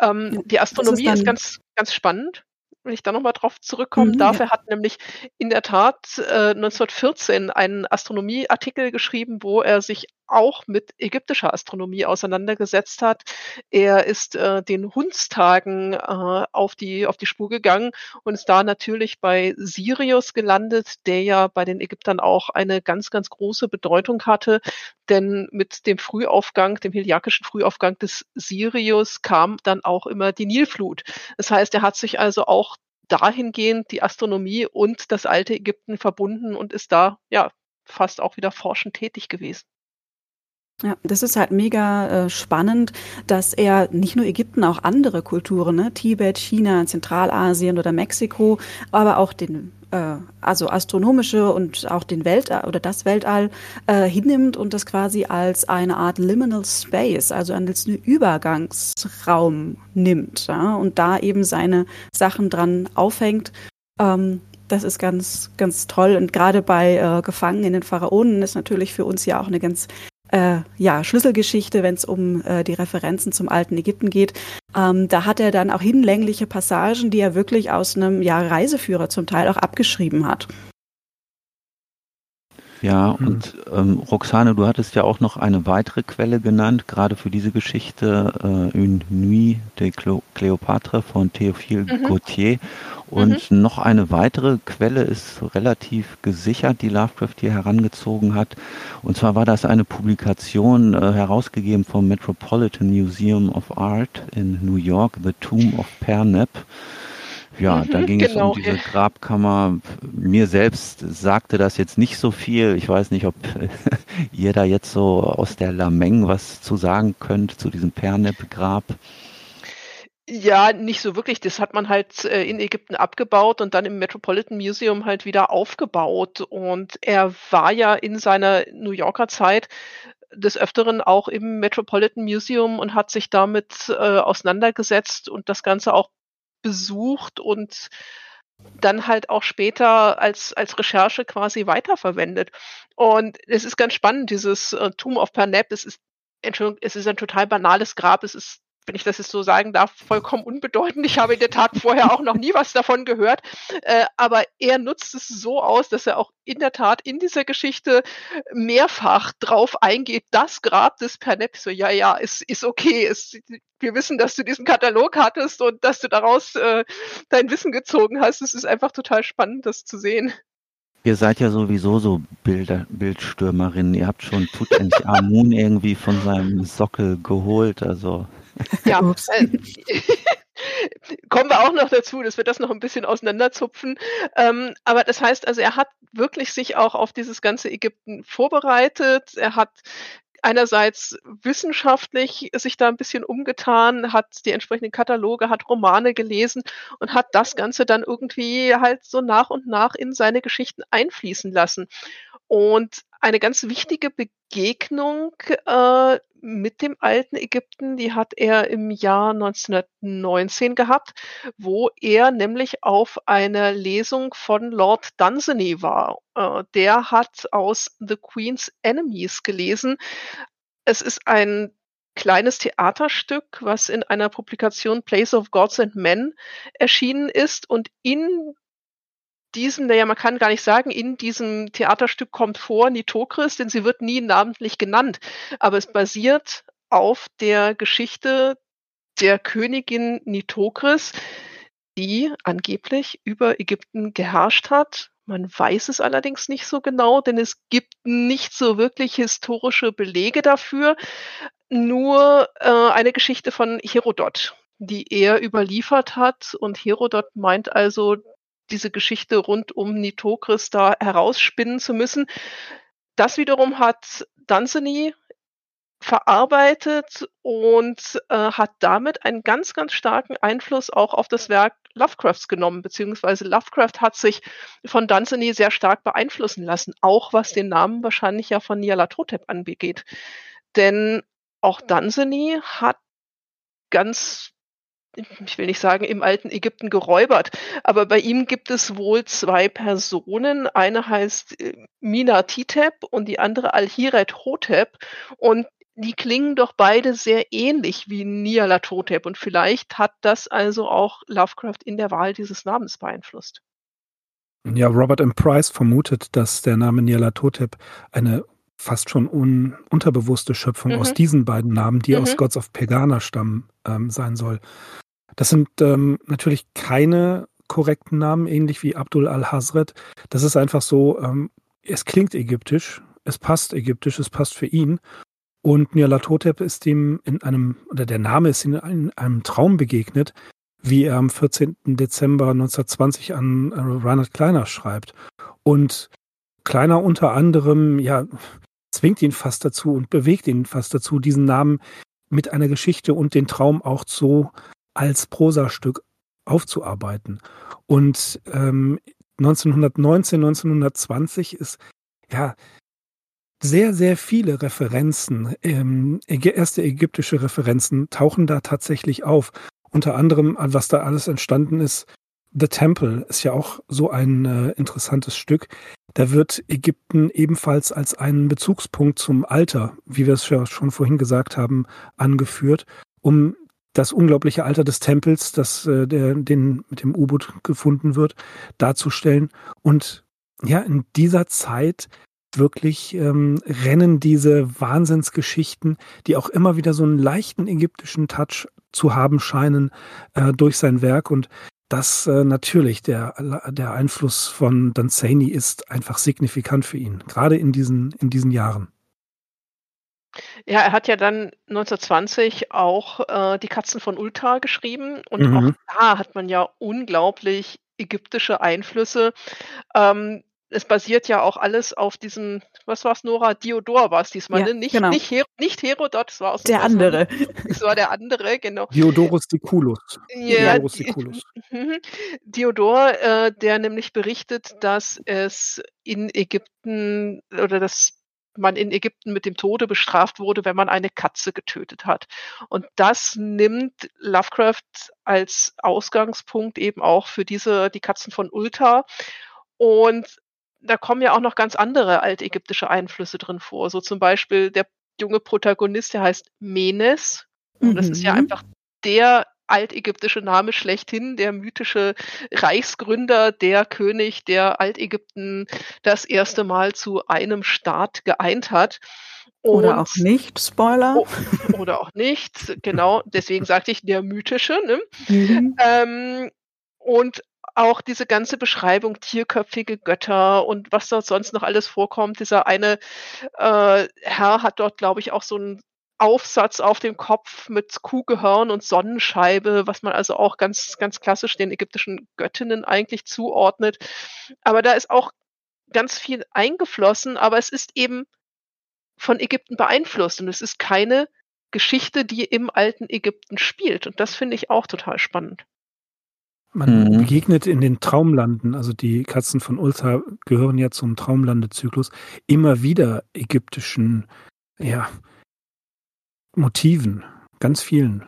Speaker 2: Ähm, die Astronomie ist, ist, ganz, ganz spannend, wenn ich da nochmal drauf zurückkommen mhm, darf. Ja. Er hat nämlich in der Tat äh, 1914 einen Astronomieartikel geschrieben, wo er sich auch mit ägyptischer Astronomie auseinandergesetzt hat. Er ist äh, den Hundstagen äh, auf, die, auf die Spur gegangen und ist da natürlich bei Sirius gelandet, der ja bei den Ägyptern auch eine ganz, ganz große Bedeutung hatte. Denn mit dem Frühaufgang, dem heliakischen Frühaufgang des Sirius kam dann auch immer die Nilflut. Das heißt, er hat sich also auch dahingehend die Astronomie und das alte Ägypten verbunden und ist da ja fast auch wieder forschend tätig gewesen.
Speaker 1: Ja, das ist halt mega äh, spannend, dass er nicht nur Ägypten, auch andere Kulturen, ne, Tibet, China, Zentralasien oder Mexiko, aber auch den äh, also astronomische und auch den Weltall oder das Weltall äh, hinnimmt und das quasi als eine Art Liminal Space, also als einen Übergangsraum nimmt ja, und da eben seine Sachen dran aufhängt. Ähm, das ist ganz, ganz toll. Und gerade bei äh, Gefangen in den Pharaonen ist natürlich für uns ja auch eine ganz äh, ja, Schlüsselgeschichte, wenn es um äh, die Referenzen zum alten Ägypten geht. Ähm, da hat er dann auch hinlängliche Passagen, die er wirklich aus einem ja, Reiseführer zum Teil auch abgeschrieben hat.
Speaker 3: Ja, mhm. und ähm, Roxane, du hattest ja auch noch eine weitere Quelle genannt, gerade für diese Geschichte, äh, Une Nuit de Cléopâtre von Théophile mhm. Gautier. Und mhm. noch eine weitere Quelle ist relativ gesichert, die Lovecraft hier herangezogen hat. Und zwar war das eine Publikation äh, herausgegeben vom Metropolitan Museum of Art in New York, The Tomb of Pernep. Ja, mhm, da ging genau. es um genau, diese Grabkammer. Mir selbst sagte das jetzt nicht so viel. Ich weiß nicht, ob ihr da jetzt so aus der Lameng was zu sagen könnt zu diesem Pernep-Grab.
Speaker 2: Ja, nicht so wirklich. Das hat man halt äh, in Ägypten abgebaut und dann im Metropolitan Museum halt wieder aufgebaut. Und er war ja in seiner New Yorker Zeit des Öfteren auch im Metropolitan Museum und hat sich damit äh, auseinandergesetzt und das Ganze auch besucht und dann halt auch später als, als Recherche quasi weiterverwendet. Und es ist ganz spannend, dieses äh, Tomb of Pernep, es ist, Entschuldigung, es ist ein total banales Grab, es ist wenn ich das jetzt so sagen darf, vollkommen unbedeutend. Ich habe in der Tat vorher auch noch nie was davon gehört. Äh, aber er nutzt es so aus, dass er auch in der Tat in dieser Geschichte mehrfach drauf eingeht, das Grab des Pernep, so, ja, ja, es ist okay. Es, wir wissen, dass du diesen Katalog hattest und dass du daraus äh, dein Wissen gezogen hast. Es ist einfach total spannend, das zu sehen.
Speaker 3: Ihr seid ja sowieso so Bilder, Bildstürmerinnen. Ihr habt schon Tutanchamun irgendwie von seinem Sockel geholt. Also
Speaker 2: ja, äh, kommen wir auch noch dazu, dass wir das noch ein bisschen auseinanderzupfen. Ähm, aber das heißt also, er hat wirklich sich auch auf dieses ganze Ägypten vorbereitet. Er hat einerseits wissenschaftlich sich da ein bisschen umgetan, hat die entsprechenden Kataloge, hat Romane gelesen und hat das Ganze dann irgendwie halt so nach und nach in seine Geschichten einfließen lassen. Und eine ganz wichtige Begegnung äh, mit dem alten Ägypten, die hat er im Jahr 1919 gehabt, wo er nämlich auf einer Lesung von Lord Dunsany war. Äh, der hat aus The Queen's Enemies gelesen. Es ist ein kleines Theaterstück, was in einer Publikation Place of Gods and Men erschienen ist und in diesem, naja, man kann gar nicht sagen, in diesem Theaterstück kommt vor Nitokris, denn sie wird nie namentlich genannt. Aber es basiert auf der Geschichte der Königin Nitokris, die angeblich über Ägypten geherrscht hat. Man weiß es allerdings nicht so genau, denn es gibt nicht so wirklich historische Belege dafür. Nur äh, eine Geschichte von Herodot, die er überliefert hat. Und Herodot meint also, diese Geschichte rund um Nitokris da herausspinnen zu müssen. Das wiederum hat Dunsany verarbeitet und äh, hat damit einen ganz, ganz starken Einfluss auch auf das Werk Lovecrafts genommen, beziehungsweise Lovecraft hat sich von Dunsany sehr stark beeinflussen lassen, auch was den Namen wahrscheinlich ja von Nyarlathotep angeht. Denn auch Dunsany hat ganz ich will nicht sagen, im alten Ägypten geräubert, aber bei ihm gibt es wohl zwei Personen. Eine heißt äh, Mina Titep und die andere Alhiret Hotep. Und die klingen doch beide sehr ähnlich wie Nyarlathotep und vielleicht hat das also auch Lovecraft in der Wahl dieses Namens beeinflusst.
Speaker 4: Ja, Robert M. Price vermutet, dass der Name Nyarlathotep eine fast schon un unterbewusste Schöpfung mhm. aus diesen beiden Namen, die mhm. aus Gods of Pegana stammen, ähm, sein soll. Das sind ähm, natürlich keine korrekten Namen, ähnlich wie Abdul al-Hazret. Das ist einfach so, ähm, es klingt ägyptisch, es passt ägyptisch, es passt für ihn. Und Nyarlathotep ist ihm in einem, oder der Name ist ihm in einem Traum begegnet, wie er am 14. Dezember 1920 an äh, Reinhard Kleiner schreibt. Und Kleiner unter anderem, ja, zwingt ihn fast dazu und bewegt ihn fast dazu, diesen Namen mit einer Geschichte und den Traum auch so als Prosastück aufzuarbeiten. Und ähm, 1919, 1920 ist ja sehr, sehr viele Referenzen, ähm, erste ägyptische Referenzen tauchen da tatsächlich auf. Unter anderem, was da alles entstanden ist, The Temple ist ja auch so ein äh, interessantes Stück. Da wird Ägypten ebenfalls als einen Bezugspunkt zum Alter, wie wir es ja schon vorhin gesagt haben, angeführt, um das unglaubliche Alter des Tempels, das äh, der, den mit dem U-Boot gefunden wird, darzustellen. Und ja, in dieser Zeit wirklich ähm, rennen diese Wahnsinnsgeschichten, die auch immer wieder so einen leichten ägyptischen Touch zu haben scheinen, äh, durch sein Werk. Und das äh, natürlich, der, der Einfluss von Danzani ist einfach signifikant für ihn, gerade in diesen, in diesen Jahren.
Speaker 2: Ja, er hat ja dann 1920 auch äh, die Katzen von Ulta geschrieben und auch
Speaker 4: Mhm.
Speaker 2: da hat man ja unglaublich ägyptische Einflüsse. Ähm, es basiert ja auch alles auf diesem, was war's, Nora? Diodor war es diesmal,
Speaker 1: Ja,
Speaker 2: ne? Nicht,
Speaker 1: genau.
Speaker 2: nicht, Her nicht Herodot, es war aus
Speaker 1: Der andere.
Speaker 2: Es war der andere, genau.
Speaker 4: Diodorus Siculus.
Speaker 2: Ja,
Speaker 4: Diodorus Siculus.
Speaker 2: Mhm. Diodor, äh, der nämlich berichtet, dass es in Ägypten oder dass man in Ägypten mit dem Tode bestraft wurde, wenn man eine Katze getötet hat. Und das nimmt Lovecraft als Ausgangspunkt eben auch für diese, die Katzen von Ulta. Und da kommen ja auch noch ganz andere altägyptische Einflüsse drin vor. So zum Beispiel der junge Protagonist, der heißt Menes. Und das ist ja
Speaker 1: Mhm.
Speaker 2: einfach der altägyptische Name schlechthin, der mythische Reichsgründer, der König, der Altägypten das erste Mal zu einem Staat geeint hat.
Speaker 1: Oder auch
Speaker 2: Und-
Speaker 1: nicht, Spoiler.
Speaker 2: Oh, oder auch nicht, genau. Deswegen sagte ich der mythische. Ne?
Speaker 1: Mhm.
Speaker 2: Ähm, und auch diese ganze Beschreibung tierköpfige Götter und was dort sonst noch alles vorkommt. Dieser eine äh, Herr hat dort, glaube ich, auch so einen Aufsatz auf dem Kopf mit Kuhgehörn und Sonnenscheibe, was man also auch ganz, ganz klassisch den ägyptischen Göttinnen eigentlich zuordnet. Aber da ist auch ganz viel eingeflossen, aber es ist eben von Ägypten beeinflusst und es ist keine Geschichte, die im alten Ägypten spielt. Und das finde ich auch total spannend.
Speaker 4: Man
Speaker 3: Mhm.
Speaker 4: begegnet in den Traumlanden, also die Katzen von Ulta gehören ja zum Traumlandezyklus, immer wieder ägyptischen ja, Motiven, ganz vielen.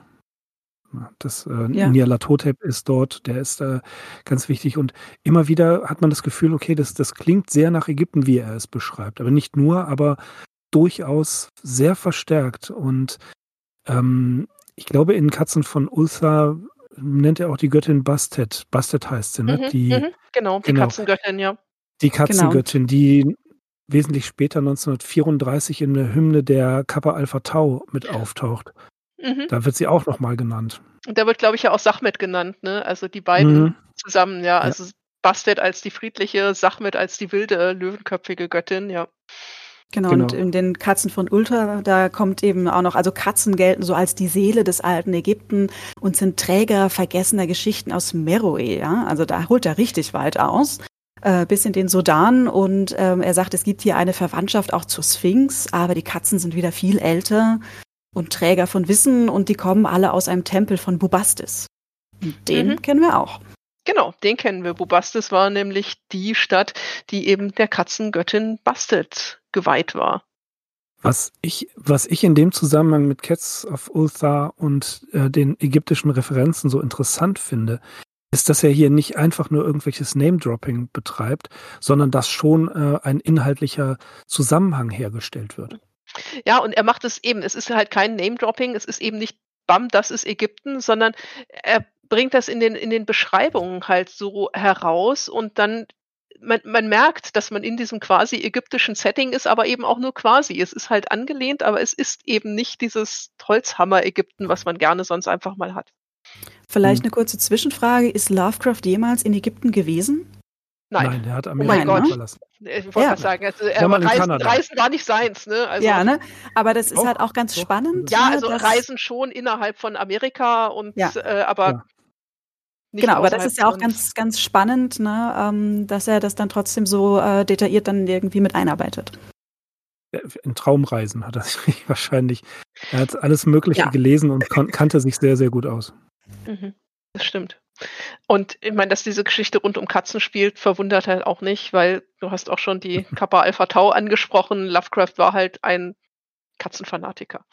Speaker 4: Das äh,
Speaker 1: Ja.
Speaker 4: Nyarlathotep ist dort, der ist äh, ganz wichtig und immer wieder hat man das Gefühl, okay, das, das klingt sehr nach Ägypten, wie er es beschreibt, aber nicht nur, aber durchaus sehr verstärkt und ähm, ich glaube, in Katzen von Ulsa nennt er auch die Göttin Bastet. Bastet heißt sie, ne?
Speaker 2: Mhm,
Speaker 4: die,
Speaker 2: mhm, genau, die
Speaker 4: genau.
Speaker 2: Katzengöttin, ja.
Speaker 4: die Katzengöttin, die wesentlich später 1934 in der Hymne der Kappa Alpha Tau mit auftaucht.
Speaker 2: Mhm.
Speaker 4: Da wird sie auch nochmal genannt.
Speaker 2: Und da wird, glaube ich, ja auch Sachmet genannt, ne? Also die beiden
Speaker 4: Mhm.
Speaker 2: zusammen, ja. Also Bastet als die friedliche, Sachmet als die wilde, löwenköpfige Göttin, ja.
Speaker 1: Genau,
Speaker 4: Genau.
Speaker 1: und in den Katzen von Ultra, da kommt eben auch noch, also Katzen gelten so als die Seele des alten Ägypten und sind Träger vergessener Geschichten aus Meroe, ja. Also da holt er richtig weit aus. Äh, bis in den Sudan und ähm, er sagt, es gibt hier eine Verwandtschaft auch zur Sphinx, aber die Katzen sind wieder viel älter und Träger von Wissen und die kommen alle aus einem Tempel von Bubastis. Und den
Speaker 2: Mhm.
Speaker 1: kennen wir auch.
Speaker 2: Genau, den kennen wir. Bubastis war nämlich die Stadt, die eben der Katzengöttin Bastet geweiht war.
Speaker 4: Was ich, was ich in dem Zusammenhang mit Cats of Ulthar und äh, den ägyptischen Referenzen so interessant finde, ist, dass er hier nicht einfach nur irgendwelches Name-Dropping betreibt, sondern dass schon äh, ein inhaltlicher Zusammenhang hergestellt wird.
Speaker 2: Ja, und er macht es eben, es ist halt kein Name-Dropping, es ist eben nicht bam, das ist Ägypten, sondern er bringt das in den, in den Beschreibungen halt so heraus und dann man, man merkt, dass man in diesem quasi ägyptischen Setting ist, aber eben auch nur quasi. Es ist halt angelehnt, aber es ist eben nicht dieses Holzhammer-Ägypten, was man gerne sonst einfach mal hat.
Speaker 1: Vielleicht hm. eine kurze Zwischenfrage. Ist Lovecraft jemals in Ägypten gewesen?
Speaker 2: Nein.
Speaker 4: Nein, der hat Amerika
Speaker 2: oh verlassen. Ich wollte ja. sagen, also,
Speaker 4: äh, Reisen,
Speaker 2: Reisen, war nicht seins, ne?
Speaker 1: Also, ja, ne? Aber das ist oh, halt auch ganz oh, spannend.
Speaker 2: Ja, ne, also Reisen schon innerhalb von Amerika und ja. äh, aber ja.
Speaker 1: Genau, aber das ist ja auch ganz, ganz spannend, ne, ähm, dass er das dann trotzdem so äh, detailliert dann irgendwie mit einarbeitet.
Speaker 4: In Traumreisen hat er sich wahrscheinlich. Er hat alles Mögliche ja. gelesen und kannte sich sehr, sehr gut aus.
Speaker 2: Mhm, das stimmt. Und ich meine, dass diese Geschichte rund um Katzen spielt, verwundert halt auch nicht, weil du hast auch schon die Kappa Alpha Tau angesprochen. Lovecraft war halt ein Katzenfanatiker.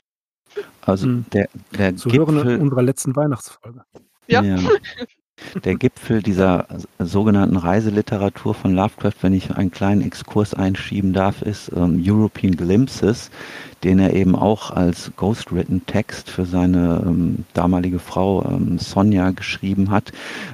Speaker 3: Also hm. der, der
Speaker 4: Zu Gipfel hören unserer letzten Weihnachtsfolge.
Speaker 2: Ja. ja.
Speaker 3: Der Gipfel dieser sogenannten Reiseliteratur von Lovecraft, wenn ich einen kleinen Exkurs einschieben darf, ist ähm, European Glimpses, den er eben auch als ghostwritten Text für seine ähm, damalige Frau ähm, Sonja geschrieben hat.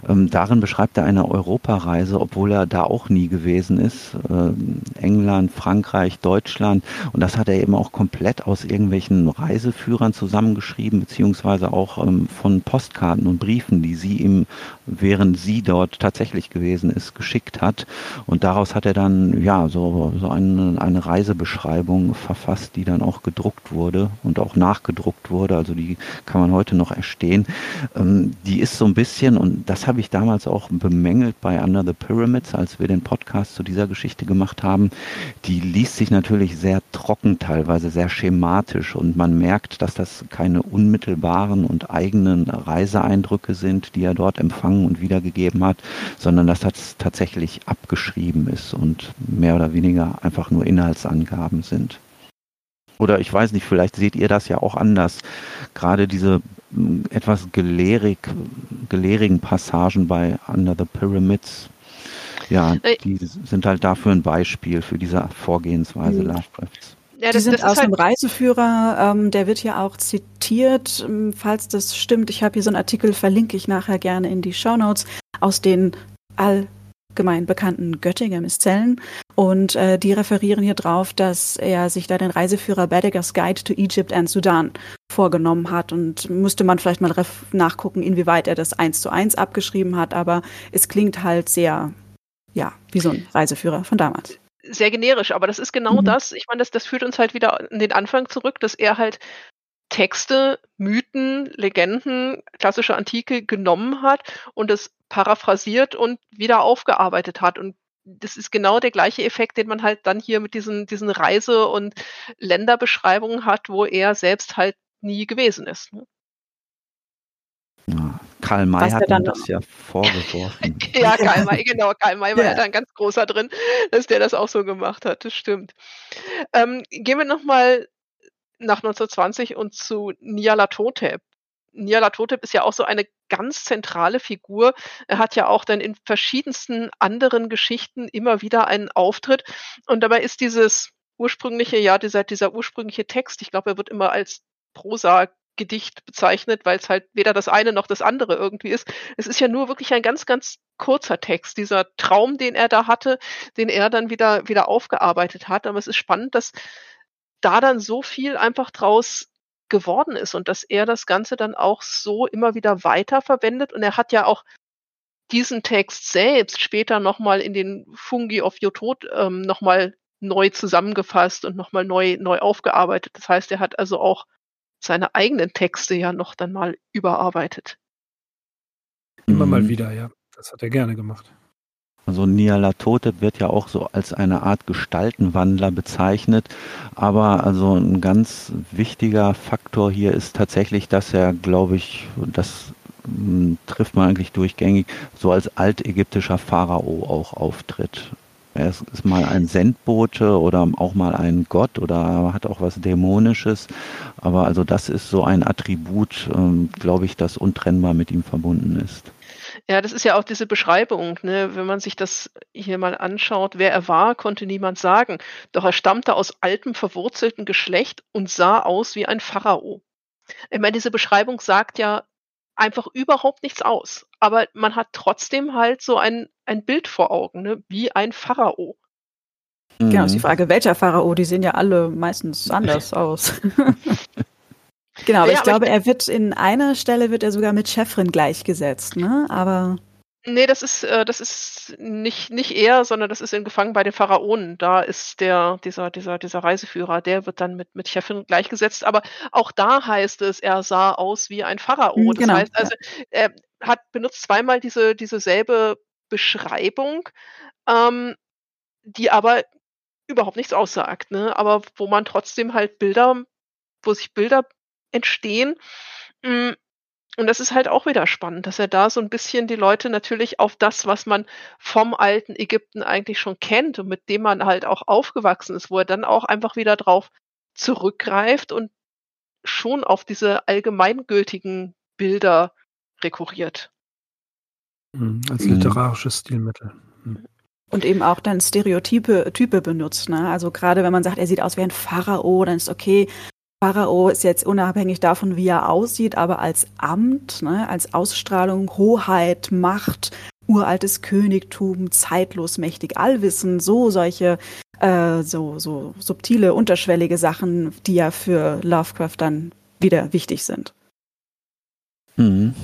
Speaker 3: Ähm, darin beschreibt er eine Europareise, obwohl er da auch nie gewesen ist. Ähm, England, Frankreich, Deutschland. Und das hat er eben auch komplett aus irgendwelchen Reiseführern zusammengeschrieben, beziehungsweise auch ähm, von Postkarten und Briefen, die sie ihm, während sie dort tatsächlich gewesen ist, geschickt hat. Und daraus hat er dann ja so, so eine, eine Reisebeschreibung verfasst, die dann auch gedruckt wurde und auch nachgedruckt wurde, also die kann man heute noch erstehen, ähm, die ist so ein bisschen, und das habe ich damals auch bemängelt bei Under the Pyramids, als wir den Podcast zu dieser Geschichte gemacht haben, die liest sich natürlich sehr trocken teilweise, sehr schematisch und man merkt, dass das keine unmittelbaren und eigenen Reiseeindrücke sind, die er dort empfangen und wiedergegeben hat, sondern dass das tatsächlich abgeschrieben ist und mehr oder weniger einfach nur Inhaltsangaben sind. Oder ich weiß nicht, vielleicht seht ihr das ja auch anders. Gerade diese hm, etwas gelehrig, gelehrigen Passagen bei Under the Pyramids, ja, äh, die sind halt dafür ein Beispiel für diese Vorgehensweise mhm. Lovecrafts.
Speaker 1: Ja, das, die sind aus halt einem Reiseführer, ähm, der wird hier auch zitiert, ähm, falls das stimmt. Ich habe hier so einen Artikel, verlinke ich nachher gerne in die Show Notes, aus den all allgemein bekannten Göttinger Miszellen. Und äh, die referieren hier drauf, dass er sich da den Reiseführer Baedeker's Guide to Egypt and Sudan vorgenommen hat. Und müsste man vielleicht mal nachgucken, inwieweit er das eins zu eins abgeschrieben hat. Aber es klingt halt sehr, ja, wie so ein Reiseführer von damals
Speaker 2: sehr generisch, aber das ist genau mhm. das. Ich meine, das, das führt uns halt wieder in den Anfang zurück, dass er halt Texte, Mythen, Legenden, klassische Antike genommen hat und es paraphrasiert und wieder aufgearbeitet hat. Und das ist genau der gleiche Effekt, den man halt dann hier mit diesen, diesen Reise- und Länderbeschreibungen hat, wo er selbst halt nie gewesen ist. Ne?
Speaker 3: Ja, Karl May hat ihm das ja vorgeworfen.
Speaker 2: ja, Karl May, genau. Karl May war ja. da ein ganz großer drin, dass der das auch so gemacht hat. Das stimmt. Ähm, gehen wir nochmal nach 1920 und zu Nyarlathotep. Nyarlathotep ist ja auch so eine ganz zentrale Figur. Er hat ja auch dann in verschiedensten anderen Geschichten immer wieder einen Auftritt. Und dabei ist dieses ursprüngliche, ja, dieser, dieser ursprüngliche Text, ich glaube, er wird immer als Prosa Gedicht bezeichnet, weil es halt weder das eine noch das andere irgendwie ist. Es ist ja nur wirklich ein ganz, ganz kurzer Text, dieser Traum, den er da hatte, den er dann wieder, wieder aufgearbeitet hat. Aber es ist spannend, dass da dann so viel einfach draus geworden ist und dass er das Ganze dann auch so immer wieder weiterverwendet. Und er hat ja auch diesen Text selbst später nochmal in den Fungi of Your Tod ähm, nochmal neu zusammengefasst und nochmal neu, neu aufgearbeitet. Das heißt, er hat also auch seine eigenen Texte ja noch dann mal überarbeitet.
Speaker 4: Immer mal mhm. wieder, ja. Das hat er gerne gemacht.
Speaker 3: Also Nyarlathotep wird ja auch so als eine Art Gestaltenwandler bezeichnet, aber also ein ganz wichtiger Faktor hier ist tatsächlich, dass er, glaube ich, das hm, trifft man eigentlich durchgängig, so als altägyptischer Pharao auch auftritt. Er ist, ist, mal ein Sendbote oder auch mal ein Gott oder hat auch was Dämonisches. Aber also das ist so ein Attribut, ähm, glaube ich, das untrennbar mit ihm verbunden ist.
Speaker 2: Ja, das ist ja auch diese Beschreibung, ne? Wenn man sich das hier mal anschaut, wer er war, konnte niemand sagen. Doch er stammte aus altem, verwurzeltem Geschlecht und sah aus wie ein Pharao. Ich meine, diese Beschreibung sagt ja einfach überhaupt nichts aus. Aber man hat trotzdem halt so ein, ein Bild vor Augen, ne? wie ein Pharao.
Speaker 1: Genau, ist die mhm. Frage, welcher Pharao? Die sehen ja alle meistens anders aus. genau, aber ja, ich glaube, ich, er wird in einer Stelle wird er sogar mit Chefrin gleichgesetzt, ne? Aber
Speaker 2: Nee, das ist, äh, das ist nicht, nicht er, sondern das ist in Gefangen bei den Pharaonen. Da ist der, dieser, dieser, dieser Reiseführer, der wird dann mit, mit Chefin gleichgesetzt. Aber auch da heißt es, er sah aus wie ein Pharao. Mhm, das genau, heißt also, er hat benutzt zweimal diese, diese selbe Beschreibung, ähm, die aber überhaupt nichts aussagt, ne? Aber wo man trotzdem halt Bilder, wo sich Bilder entstehen, hm, und das ist halt auch wieder spannend, dass er da so ein bisschen die Leute natürlich auf das, was man vom alten Ägypten eigentlich schon kennt und mit dem man halt auch aufgewachsen ist, wo er dann auch einfach wieder drauf zurückgreift und schon auf diese allgemeingültigen Bilder rekurriert.
Speaker 4: Mhm, als literarisches Stilmittel. Mhm.
Speaker 1: Und eben auch dann Stereotype Type benutzt. Ne? Also gerade wenn man sagt, er sieht aus wie ein Pharao, dann ist okay, Pharao ist jetzt unabhängig davon, wie er aussieht, aber als Amt, ne, als Ausstrahlung, Hoheit, Macht, uraltes Königtum, zeitlos mächtig, Allwissen, so solche äh, so, so subtile, unterschwellige Sachen, die ja für Lovecraft dann wieder wichtig sind.
Speaker 3: Mhm.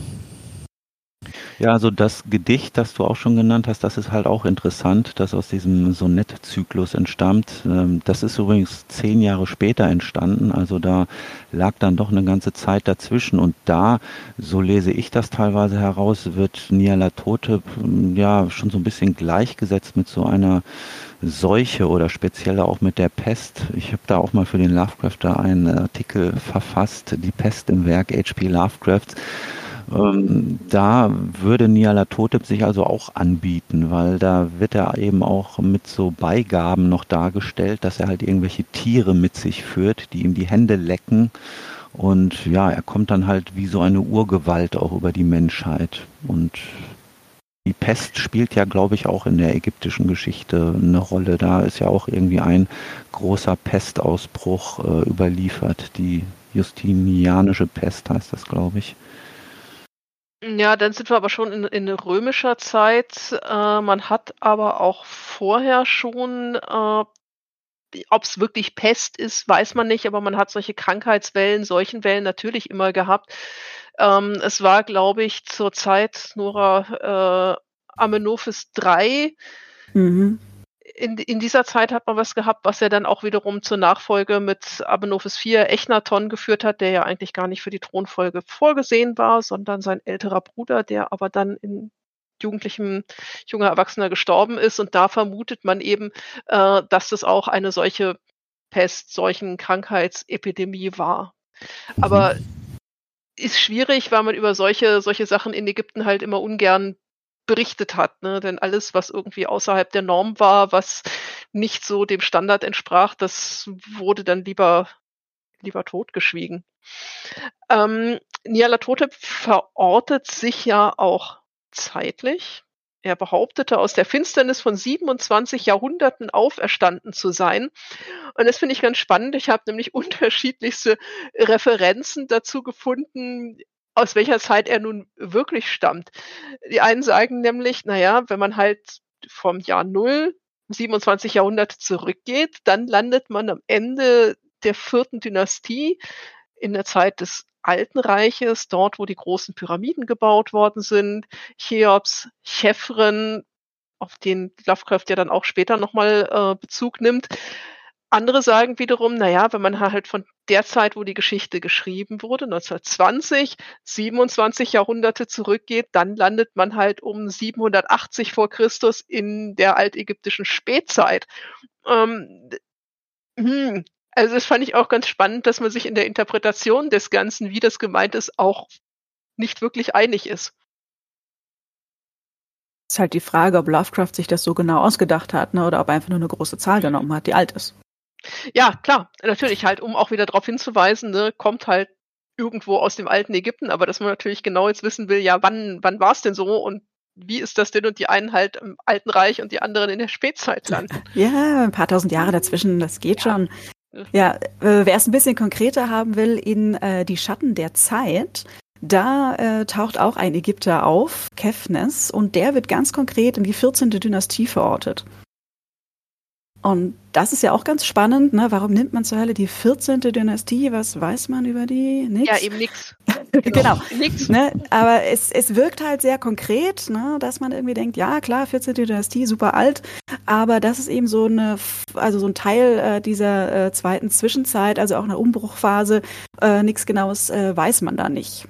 Speaker 3: Ja, also das Gedicht, das du auch schon genannt hast, das ist halt auch interessant, das aus diesem Sonettzyklus entstammt. Ähm, das ist übrigens zehn Jahre später entstanden, also da lag dann doch eine ganze Zeit dazwischen und da, so lese ich das teilweise heraus, wird Nyarlathotep ähm, ja schon so ein bisschen gleichgesetzt mit so einer Seuche oder speziell auch mit der Pest. Ich habe da auch mal für den Lovecrafter einen Artikel verfasst, die Pest im Werk H.P. Lovecrafts. Ähm, da würde Nyarlathotep sich also auch anbieten, weil da wird er eben auch mit so Beigaben noch dargestellt, dass er halt irgendwelche Tiere mit sich führt, die ihm die Hände lecken. Und ja, er kommt dann halt wie so eine Urgewalt auch über die Menschheit. Und die Pest spielt ja, glaube ich, auch in der ägyptischen Geschichte eine Rolle. Da ist ja auch irgendwie ein großer Pestausbruch äh, überliefert. Die Justinianische Pest heißt das, glaube ich.
Speaker 2: Ja, dann sind wir aber schon in in römischer Zeit. Äh, man hat aber auch vorher schon, äh, ob es wirklich Pest ist, weiß man nicht, aber man hat solche Krankheitswellen, Seuchenwellen natürlich immer gehabt. Ähm, es war, glaube ich, zur Zeit Nora äh, Amenophis III. Mhm in, in dieser Zeit hat man was gehabt, was ja dann auch wiederum zur Nachfolge mit Abenophis IV Echnaton geführt hat, der ja eigentlich gar nicht für die Thronfolge vorgesehen war, sondern sein älterer Bruder, der aber dann in jugendlichem, junger Erwachsener gestorben ist. Und da vermutet man eben, äh, dass das auch eine solche Pest, solchen Krankheitsepidemie war. Mhm. Aber ist schwierig, weil man über solche, solche Sachen in Ägypten halt immer ungern berichtet hat. Ne? Denn alles, was irgendwie außerhalb der Norm war, was nicht so dem Standard entsprach, das wurde dann lieber, lieber totgeschwiegen. Ähm, Nyarlathotep verortet sich ja auch zeitlich. Er behauptete, aus der Finsternis von 27 Jahrhunderten auferstanden zu sein. Und das finde ich ganz spannend. Ich habe nämlich unterschiedlichste Referenzen dazu gefunden, aus welcher Zeit er nun wirklich stammt. Die einen sagen nämlich, naja, wenn man halt vom Jahr Null 27 Jahrhunderte zurückgeht, dann landet man am Ende der vierten Dynastie in der Zeit des Alten Reiches, dort, wo die großen Pyramiden gebaut worden sind, Cheops, Chephren, auf den Lovecraft ja dann auch später nochmal äh, Bezug nimmt. Andere sagen wiederum, naja, wenn man halt von der Zeit, wo die Geschichte geschrieben wurde, 1920, 27 Jahrhunderte zurückgeht, dann landet man halt um 780 vor Christus in der altägyptischen Spätzeit. Ähm, hm, also das fand ich auch ganz spannend, dass man sich in der Interpretation des Ganzen, wie das gemeint ist, auch nicht wirklich einig ist.
Speaker 1: Ist halt die Frage, ob Lovecraft sich das so genau ausgedacht hat, ne, oder ob er einfach nur eine große Zahl genommen hat, die alt ist.
Speaker 2: Ja, klar, natürlich halt, um auch wieder darauf hinzuweisen, ne, kommt halt irgendwo aus dem alten Ägypten, aber dass man natürlich genau jetzt wissen will, ja, wann, wann war es denn so? Und wie ist das denn? Und die einen halt im Alten Reich und die anderen in der Spätzeit landen.
Speaker 1: Ja, ein paar tausend Jahre dazwischen, das geht ja. schon. Ja, äh, wer es ein bisschen konkreter haben will, in äh, die Schatten der Zeit, da äh, taucht auch ein Ägypter auf, Kefnes, und der wird ganz konkret in die 14. Dynastie verortet. Und das ist ja auch ganz spannend, ne? Warum nimmt man zur Hölle die 14. Dynastie? Was weiß man über die?
Speaker 2: Nix? Ja, eben nichts.
Speaker 1: genau. Nix. Ne? Aber es, es wirkt halt sehr konkret, ne? dass man irgendwie denkt, ja klar, 14. Dynastie, super alt, aber das ist eben so eine, also so ein Teil äh, dieser äh, zweiten Zwischenzeit, also auch eine Umbruchphase. Äh, Nichts Genaues äh, weiß man da nicht.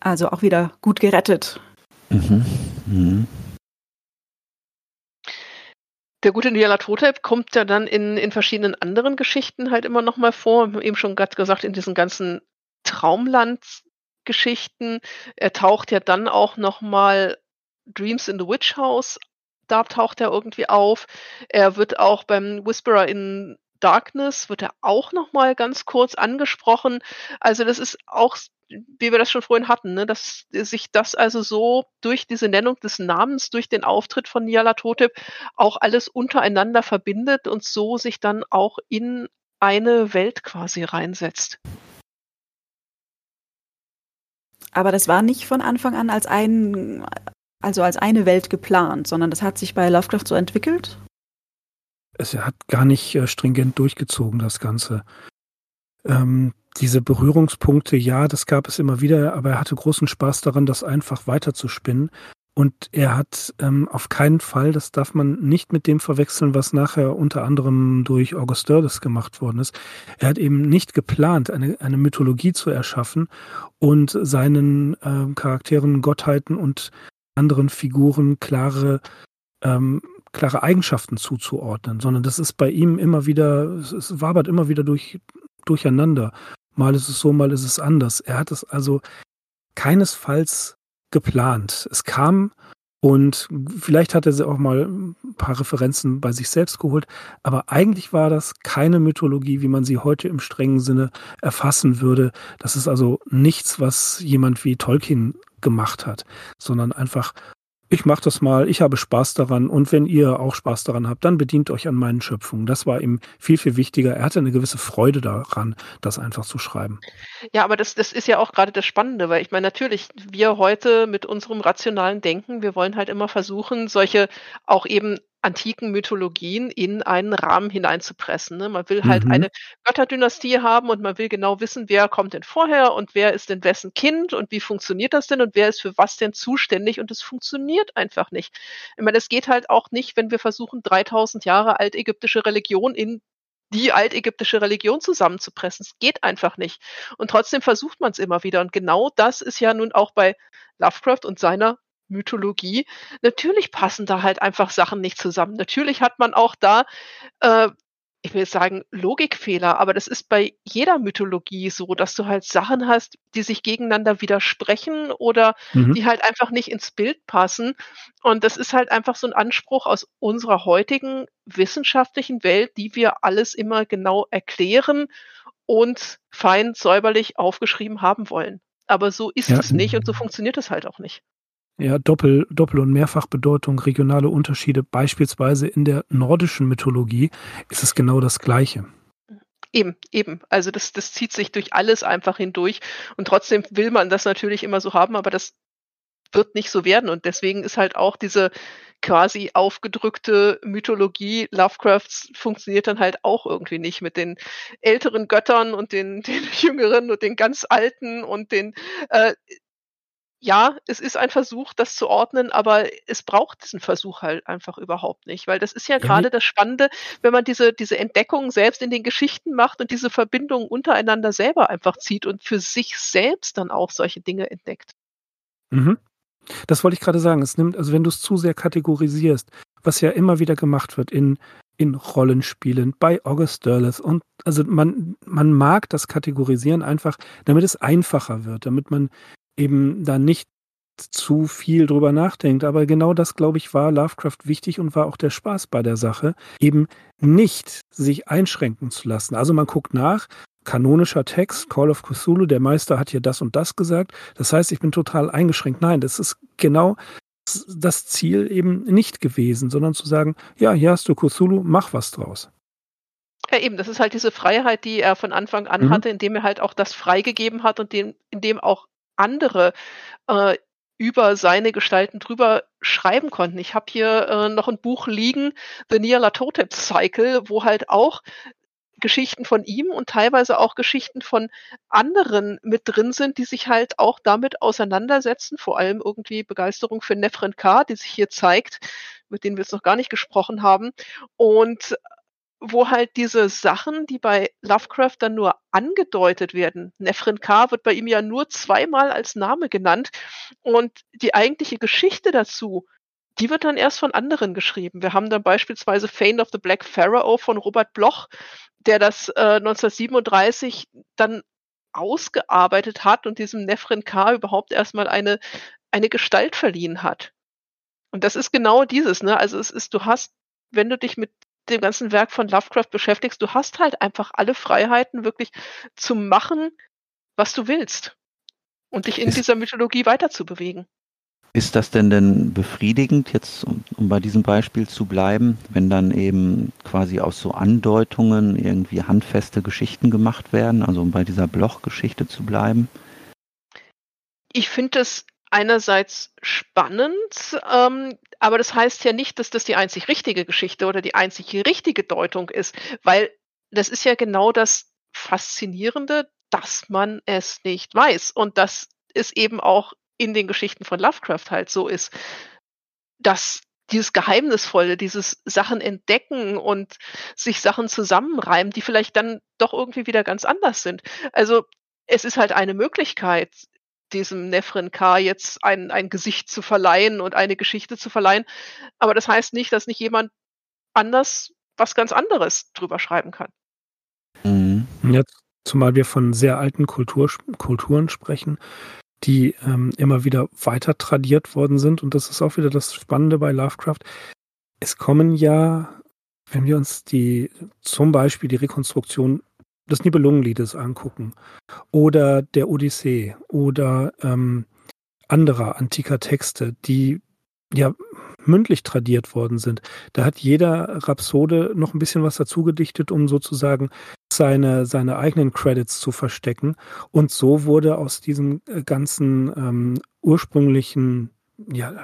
Speaker 1: Also auch wieder gut gerettet. Mhm. Mhm.
Speaker 2: Der gute Nyarlathotep kommt ja dann in, in verschiedenen anderen Geschichten halt immer noch mal vor. Eben schon gerade gesagt, in diesen ganzen Traumland-Geschichten. Er taucht ja dann auch noch mal Dreams in the Witch House. Da taucht er irgendwie auf. Er wird auch beim Whisperer in Darkness wird er auch noch mal ganz kurz angesprochen. Also das ist auch wie wir das schon vorhin hatten, ne, dass sich das also so durch diese Nennung des Namens, durch den Auftritt von Nyarlathotep auch alles untereinander verbindet und so sich dann auch in eine Welt quasi reinsetzt.
Speaker 1: Aber das war nicht von Anfang an als ein, also als eine Welt geplant, sondern das hat sich bei Lovecraft so entwickelt?
Speaker 4: Es hat gar nicht äh, stringent durchgezogen, das Ganze. Ähm, diese Berührungspunkte, ja, das gab es immer wieder, aber er hatte großen Spaß daran, das einfach weiterzuspinnen. Und er hat ähm, auf keinen Fall, das darf man nicht mit dem verwechseln, was nachher unter anderem durch August Derleth gemacht worden ist. Er hat eben nicht geplant, eine, eine Mythologie zu erschaffen und seinen ähm, Charakteren, Gottheiten und anderen Figuren klare, ähm, klare Eigenschaften zuzuordnen, sondern das ist bei ihm immer wieder, es wabert immer wieder durch, durcheinander. Mal ist es so, mal ist es anders. Er hat es also keinesfalls geplant. Es kam und vielleicht hat er auch mal ein paar Referenzen bei sich selbst geholt, aber eigentlich war das keine Mythologie, wie man sie heute im strengen Sinne erfassen würde. Das ist also nichts, was jemand wie Tolkien gemacht hat, sondern einfach ich mache das mal, ich habe Spaß daran und wenn ihr auch Spaß daran habt, dann bedient euch an meinen Schöpfungen. Das war ihm viel, viel wichtiger. Er hatte eine gewisse Freude daran, das einfach zu schreiben.
Speaker 2: Ja, aber das, das ist ja auch gerade das Spannende, weil ich meine, natürlich, wir heute mit unserem rationalen Denken, wir wollen halt immer versuchen, solche auch eben antiken Mythologien in einen Rahmen hineinzupressen. Ne? Man will halt mhm. eine Götterdynastie haben und man will genau wissen, wer kommt denn vorher und wer ist denn wessen Kind und wie funktioniert das denn und wer ist für was denn zuständig und es funktioniert einfach nicht. Ich meine, es geht halt auch nicht, wenn wir versuchen, 3000 Jahre altägyptische Religion in die altägyptische Religion zusammenzupressen. Es geht einfach nicht. Und trotzdem versucht man es immer wieder. Und genau das ist ja nun auch bei Lovecraft und seiner Mythologie. Natürlich passen da halt einfach Sachen nicht zusammen. Natürlich hat man auch da, äh, ich will jetzt sagen, Logikfehler, aber das ist bei jeder Mythologie so, dass du halt Sachen hast, die sich gegeneinander widersprechen oder mhm. die halt einfach nicht ins Bild passen. Und das ist halt einfach so ein Anspruch aus unserer heutigen wissenschaftlichen Welt, die wir alles immer genau erklären und fein säuberlich aufgeschrieben haben wollen. Aber so ist ja. es nicht und so funktioniert es halt auch nicht.
Speaker 4: Ja, Doppel-, Doppel- und Mehrfachbedeutung, regionale Unterschiede. Beispielsweise in der nordischen Mythologie ist es genau das Gleiche.
Speaker 2: Eben, eben. Also das, das zieht sich durch alles einfach hindurch. Und trotzdem will man das natürlich immer so haben, aber das wird nicht so werden. Und deswegen ist halt auch diese quasi aufgedrückte Mythologie Lovecrafts funktioniert dann halt auch irgendwie nicht mit den älteren Göttern und den, den jüngeren und den ganz alten und den äh, ja, es ist ein Versuch, das zu ordnen, aber es braucht diesen Versuch halt einfach überhaupt nicht, weil das ist ja, ja gerade das Spannende, wenn man diese, diese Entdeckungen selbst in den Geschichten macht und diese Verbindungen untereinander selber einfach zieht und für sich selbst dann auch solche Dinge entdeckt.
Speaker 4: Mhm. Das wollte ich gerade sagen. Es nimmt, also wenn du es zu sehr kategorisierst, was ja immer wieder gemacht wird in, in Rollenspielen, bei August Derleth und also man, man mag das Kategorisieren einfach, damit es einfacher wird, damit man eben da nicht zu viel drüber nachdenkt. Aber genau das, glaube ich, war Lovecraft wichtig und war auch der Spaß bei der Sache, eben nicht sich einschränken zu lassen. Also man guckt nach, kanonischer Text, Call of Cthulhu, der Meister hat hier das und das gesagt. Das heißt, ich bin total eingeschränkt. Nein, das ist genau das Ziel eben nicht gewesen, sondern zu sagen, ja, hier hast du Cthulhu, mach was draus.
Speaker 2: Ja, eben, das ist halt diese Freiheit, die er von Anfang an mhm. hatte, indem er halt auch das freigegeben hat und dem, indem auch andere äh, über seine Gestalten drüber schreiben konnten. Ich habe hier äh, noch ein Buch liegen, The Nyarlathotep Cycle, wo halt auch Geschichten von ihm und teilweise auch Geschichten von anderen mit drin sind, die sich halt auch damit auseinandersetzen. Vor allem irgendwie Begeisterung für Nefren K, die sich hier zeigt, mit denen wir jetzt noch gar nicht gesprochen haben. Und wo halt diese Sachen, die bei Lovecraft dann nur angedeutet werden, Nefren K wird bei ihm ja nur zweimal als Name genannt und die eigentliche Geschichte dazu, die wird dann erst von anderen geschrieben. Wir haben dann beispielsweise Fane of the Black Pharaoh von Robert Bloch, der das äh, 1937 dann ausgearbeitet hat und diesem Nefren K überhaupt erstmal eine, eine Gestalt verliehen hat. Und das ist genau dieses, ne? Also es ist, du hast, wenn du dich mit dem ganzen Werk von Lovecraft beschäftigst, du hast halt einfach alle Freiheiten, wirklich zu machen, was du willst. Und dich in ist, dieser Mythologie weiterzubewegen.
Speaker 3: Ist das denn denn befriedigend, jetzt um, um, bei diesem Beispiel zu bleiben, wenn dann eben quasi aus so Andeutungen irgendwie handfeste Geschichten gemacht werden, also um bei dieser Bloch-Geschichte zu bleiben?
Speaker 2: Ich finde es einerseits spannend, ähm, aber das heißt ja nicht, dass das die einzig richtige Geschichte oder die einzig richtige Deutung ist, weil das ist ja genau das Faszinierende, dass man es nicht weiß und dass es eben auch in den Geschichten von Lovecraft halt so ist, dass dieses Geheimnisvolle, dieses Sachen entdecken und sich Sachen zusammenreimen, die vielleicht dann doch irgendwie wieder ganz anders sind. Also es ist halt eine Möglichkeit, diesem Nefren K jetzt ein, ein Gesicht zu verleihen und eine Geschichte zu verleihen. Aber das heißt nicht, dass nicht jemand anders was ganz anderes drüber schreiben kann.
Speaker 4: Mhm. Jetzt, zumal wir von sehr alten Kultur, Kulturen sprechen, die ähm, immer wieder weiter tradiert worden sind. Und das ist auch wieder das Spannende bei Lovecraft. Es kommen ja, wenn wir uns die zum Beispiel die Rekonstruktion des Nibelungenliedes angucken oder der Odyssee oder ähm, anderer antiker Texte, die ja mündlich tradiert worden sind. Da hat jeder Rhapsode noch ein bisschen was dazu gedichtet, um sozusagen seine, seine eigenen Credits zu verstecken. Und so wurde aus diesem äh, ganzen ähm, ursprünglichen ja,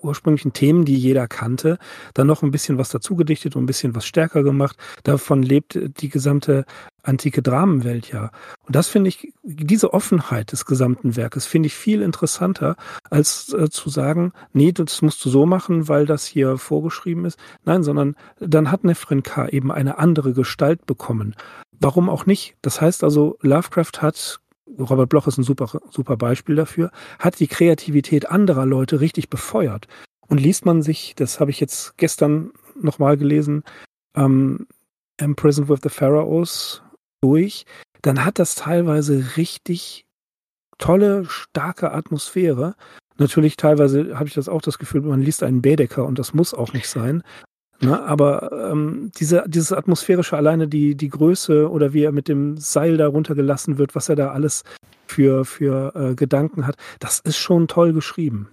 Speaker 4: ursprünglichen Themen, die jeder kannte, dann noch ein bisschen was dazu gedichtet und ein bisschen was stärker gemacht. Davon lebt die gesamte antike Dramenwelt ja. Und das finde ich, diese Offenheit des gesamten Werkes finde ich viel interessanter, als äh, zu sagen, nee, das musst du so machen, weil das hier vorgeschrieben ist. Nein, sondern dann hat Nefren K. eben eine andere Gestalt bekommen. Warum auch nicht? Das heißt also, Lovecraft hat Robert Bloch ist ein super, super Beispiel dafür, hat die Kreativität anderer Leute richtig befeuert. Und liest man sich, das habe ich jetzt gestern nochmal gelesen, ähm, Imprisoned with the Pharaohs durch, dann hat das teilweise richtig tolle, starke Atmosphäre. Natürlich teilweise habe ich das auch das Gefühl, man liest einen Baedeker und das muss auch nicht sein. Ne, aber ähm, diese, dieses atmosphärische alleine, die, die Größe oder wie er mit dem Seil da runtergelassen wird, was er da alles für, für äh, Gedanken hat, das ist schon toll geschrieben.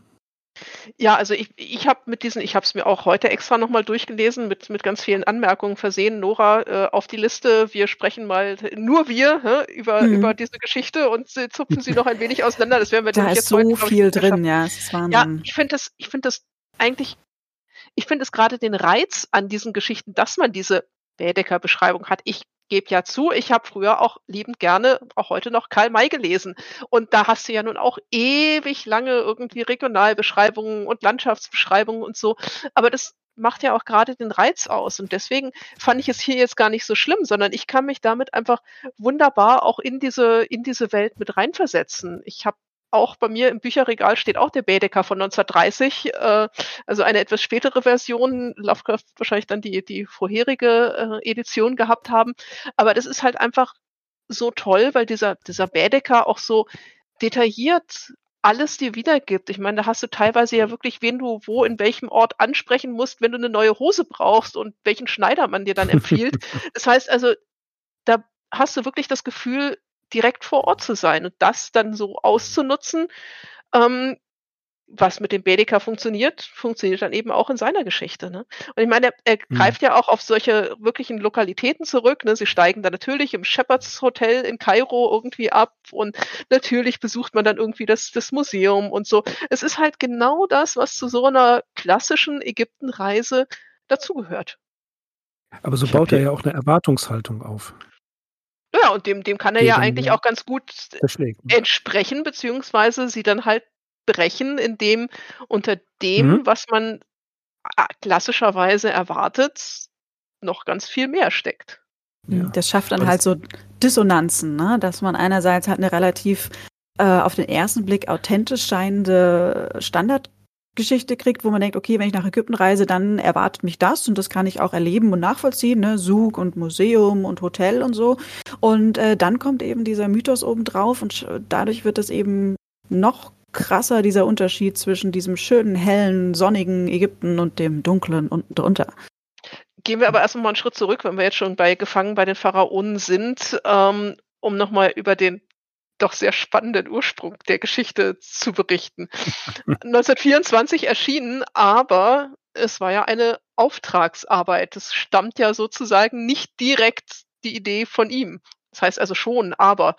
Speaker 2: Ja, also ich, ich habe mit diesen, ich habe es mir auch heute extra nochmal durchgelesen, mit, mit ganz vielen Anmerkungen versehen. Nora äh, auf die Liste, wir sprechen mal, nur wir, hä, über, mhm. über diese Geschichte und sie zupfen sie noch ein wenig auseinander. Das werden wir
Speaker 1: da ist jetzt so heute, viel ich, drin, ja, es ist
Speaker 2: Wahnsinn. Ja, ich finde das, ich finde das eigentlich ich finde es gerade den Reiz an diesen Geschichten, dass man diese Baedeker-Beschreibung hat. Ich gebe ja zu, ich habe früher auch liebend gerne, auch heute noch Karl May gelesen. Und da hast du ja nun auch ewig lange irgendwie Regionalbeschreibungen und Landschaftsbeschreibungen und so. Aber das macht ja auch gerade den Reiz aus. Und deswegen fand ich es hier jetzt gar nicht so schlimm, sondern ich kann mich damit einfach wunderbar auch in diese, in diese Welt mit reinversetzen. Ich habe auch bei mir im Bücherregal steht auch der Baedeker von 1930, äh, also eine etwas spätere Version, Lovecraft wahrscheinlich dann die, die vorherige äh, Edition gehabt haben. Aber das ist halt einfach so toll, weil dieser, dieser Baedeker auch so detailliert alles dir wiedergibt. Ich meine, da hast du teilweise ja wirklich, wen du wo in welchem Ort ansprechen musst, wenn du eine neue Hose brauchst und welchen Schneider man dir dann empfiehlt. das heißt also, da hast du wirklich das Gefühl, direkt vor Ort zu sein und das dann so auszunutzen, ähm, was mit dem Baedeker funktioniert, funktioniert dann eben auch in seiner Geschichte. Ne? Und ich meine, er, er mhm. greift ja auch auf solche wirklichen Lokalitäten zurück. Ne? Sie steigen dann natürlich im Shepherds Hotel in Kairo irgendwie ab und natürlich besucht man dann irgendwie das, das Museum und so. Es ist halt genau das, was zu so einer klassischen Ägyptenreise dazugehört.
Speaker 4: Aber so baut er ja auch eine Erwartungshaltung auf.
Speaker 2: Ja, und dem, dem kann er ja eigentlich auch ganz gut ne? entsprechen, beziehungsweise sie dann halt brechen, indem unter dem, mhm. was man klassischerweise erwartet, noch ganz viel mehr steckt.
Speaker 1: Ja. Das schafft dann halt so Dissonanzen, ne? dass man einerseits halt eine relativ äh, auf den ersten Blick authentisch scheinende Standard Geschichte kriegt, wo man denkt, okay, wenn ich nach Ägypten reise, dann erwartet mich das und das kann ich auch erleben und nachvollziehen, ne? Zug und Museum und Hotel und so. Und äh, dann kommt eben dieser Mythos obendrauf und dadurch wird es eben noch krasser, dieser Unterschied zwischen diesem schönen, hellen, sonnigen Ägypten und dem dunklen unten drunter.
Speaker 2: Gehen wir aber erstmal einen Schritt zurück, wenn wir jetzt schon bei Gefangen bei den Pharaonen sind, ähm, um nochmal über den doch sehr spannenden Ursprung der Geschichte zu berichten. 1924 erschienen, aber es war ja eine Auftragsarbeit. Es stammt ja sozusagen nicht direkt die Idee von ihm. Das heißt also schon, aber.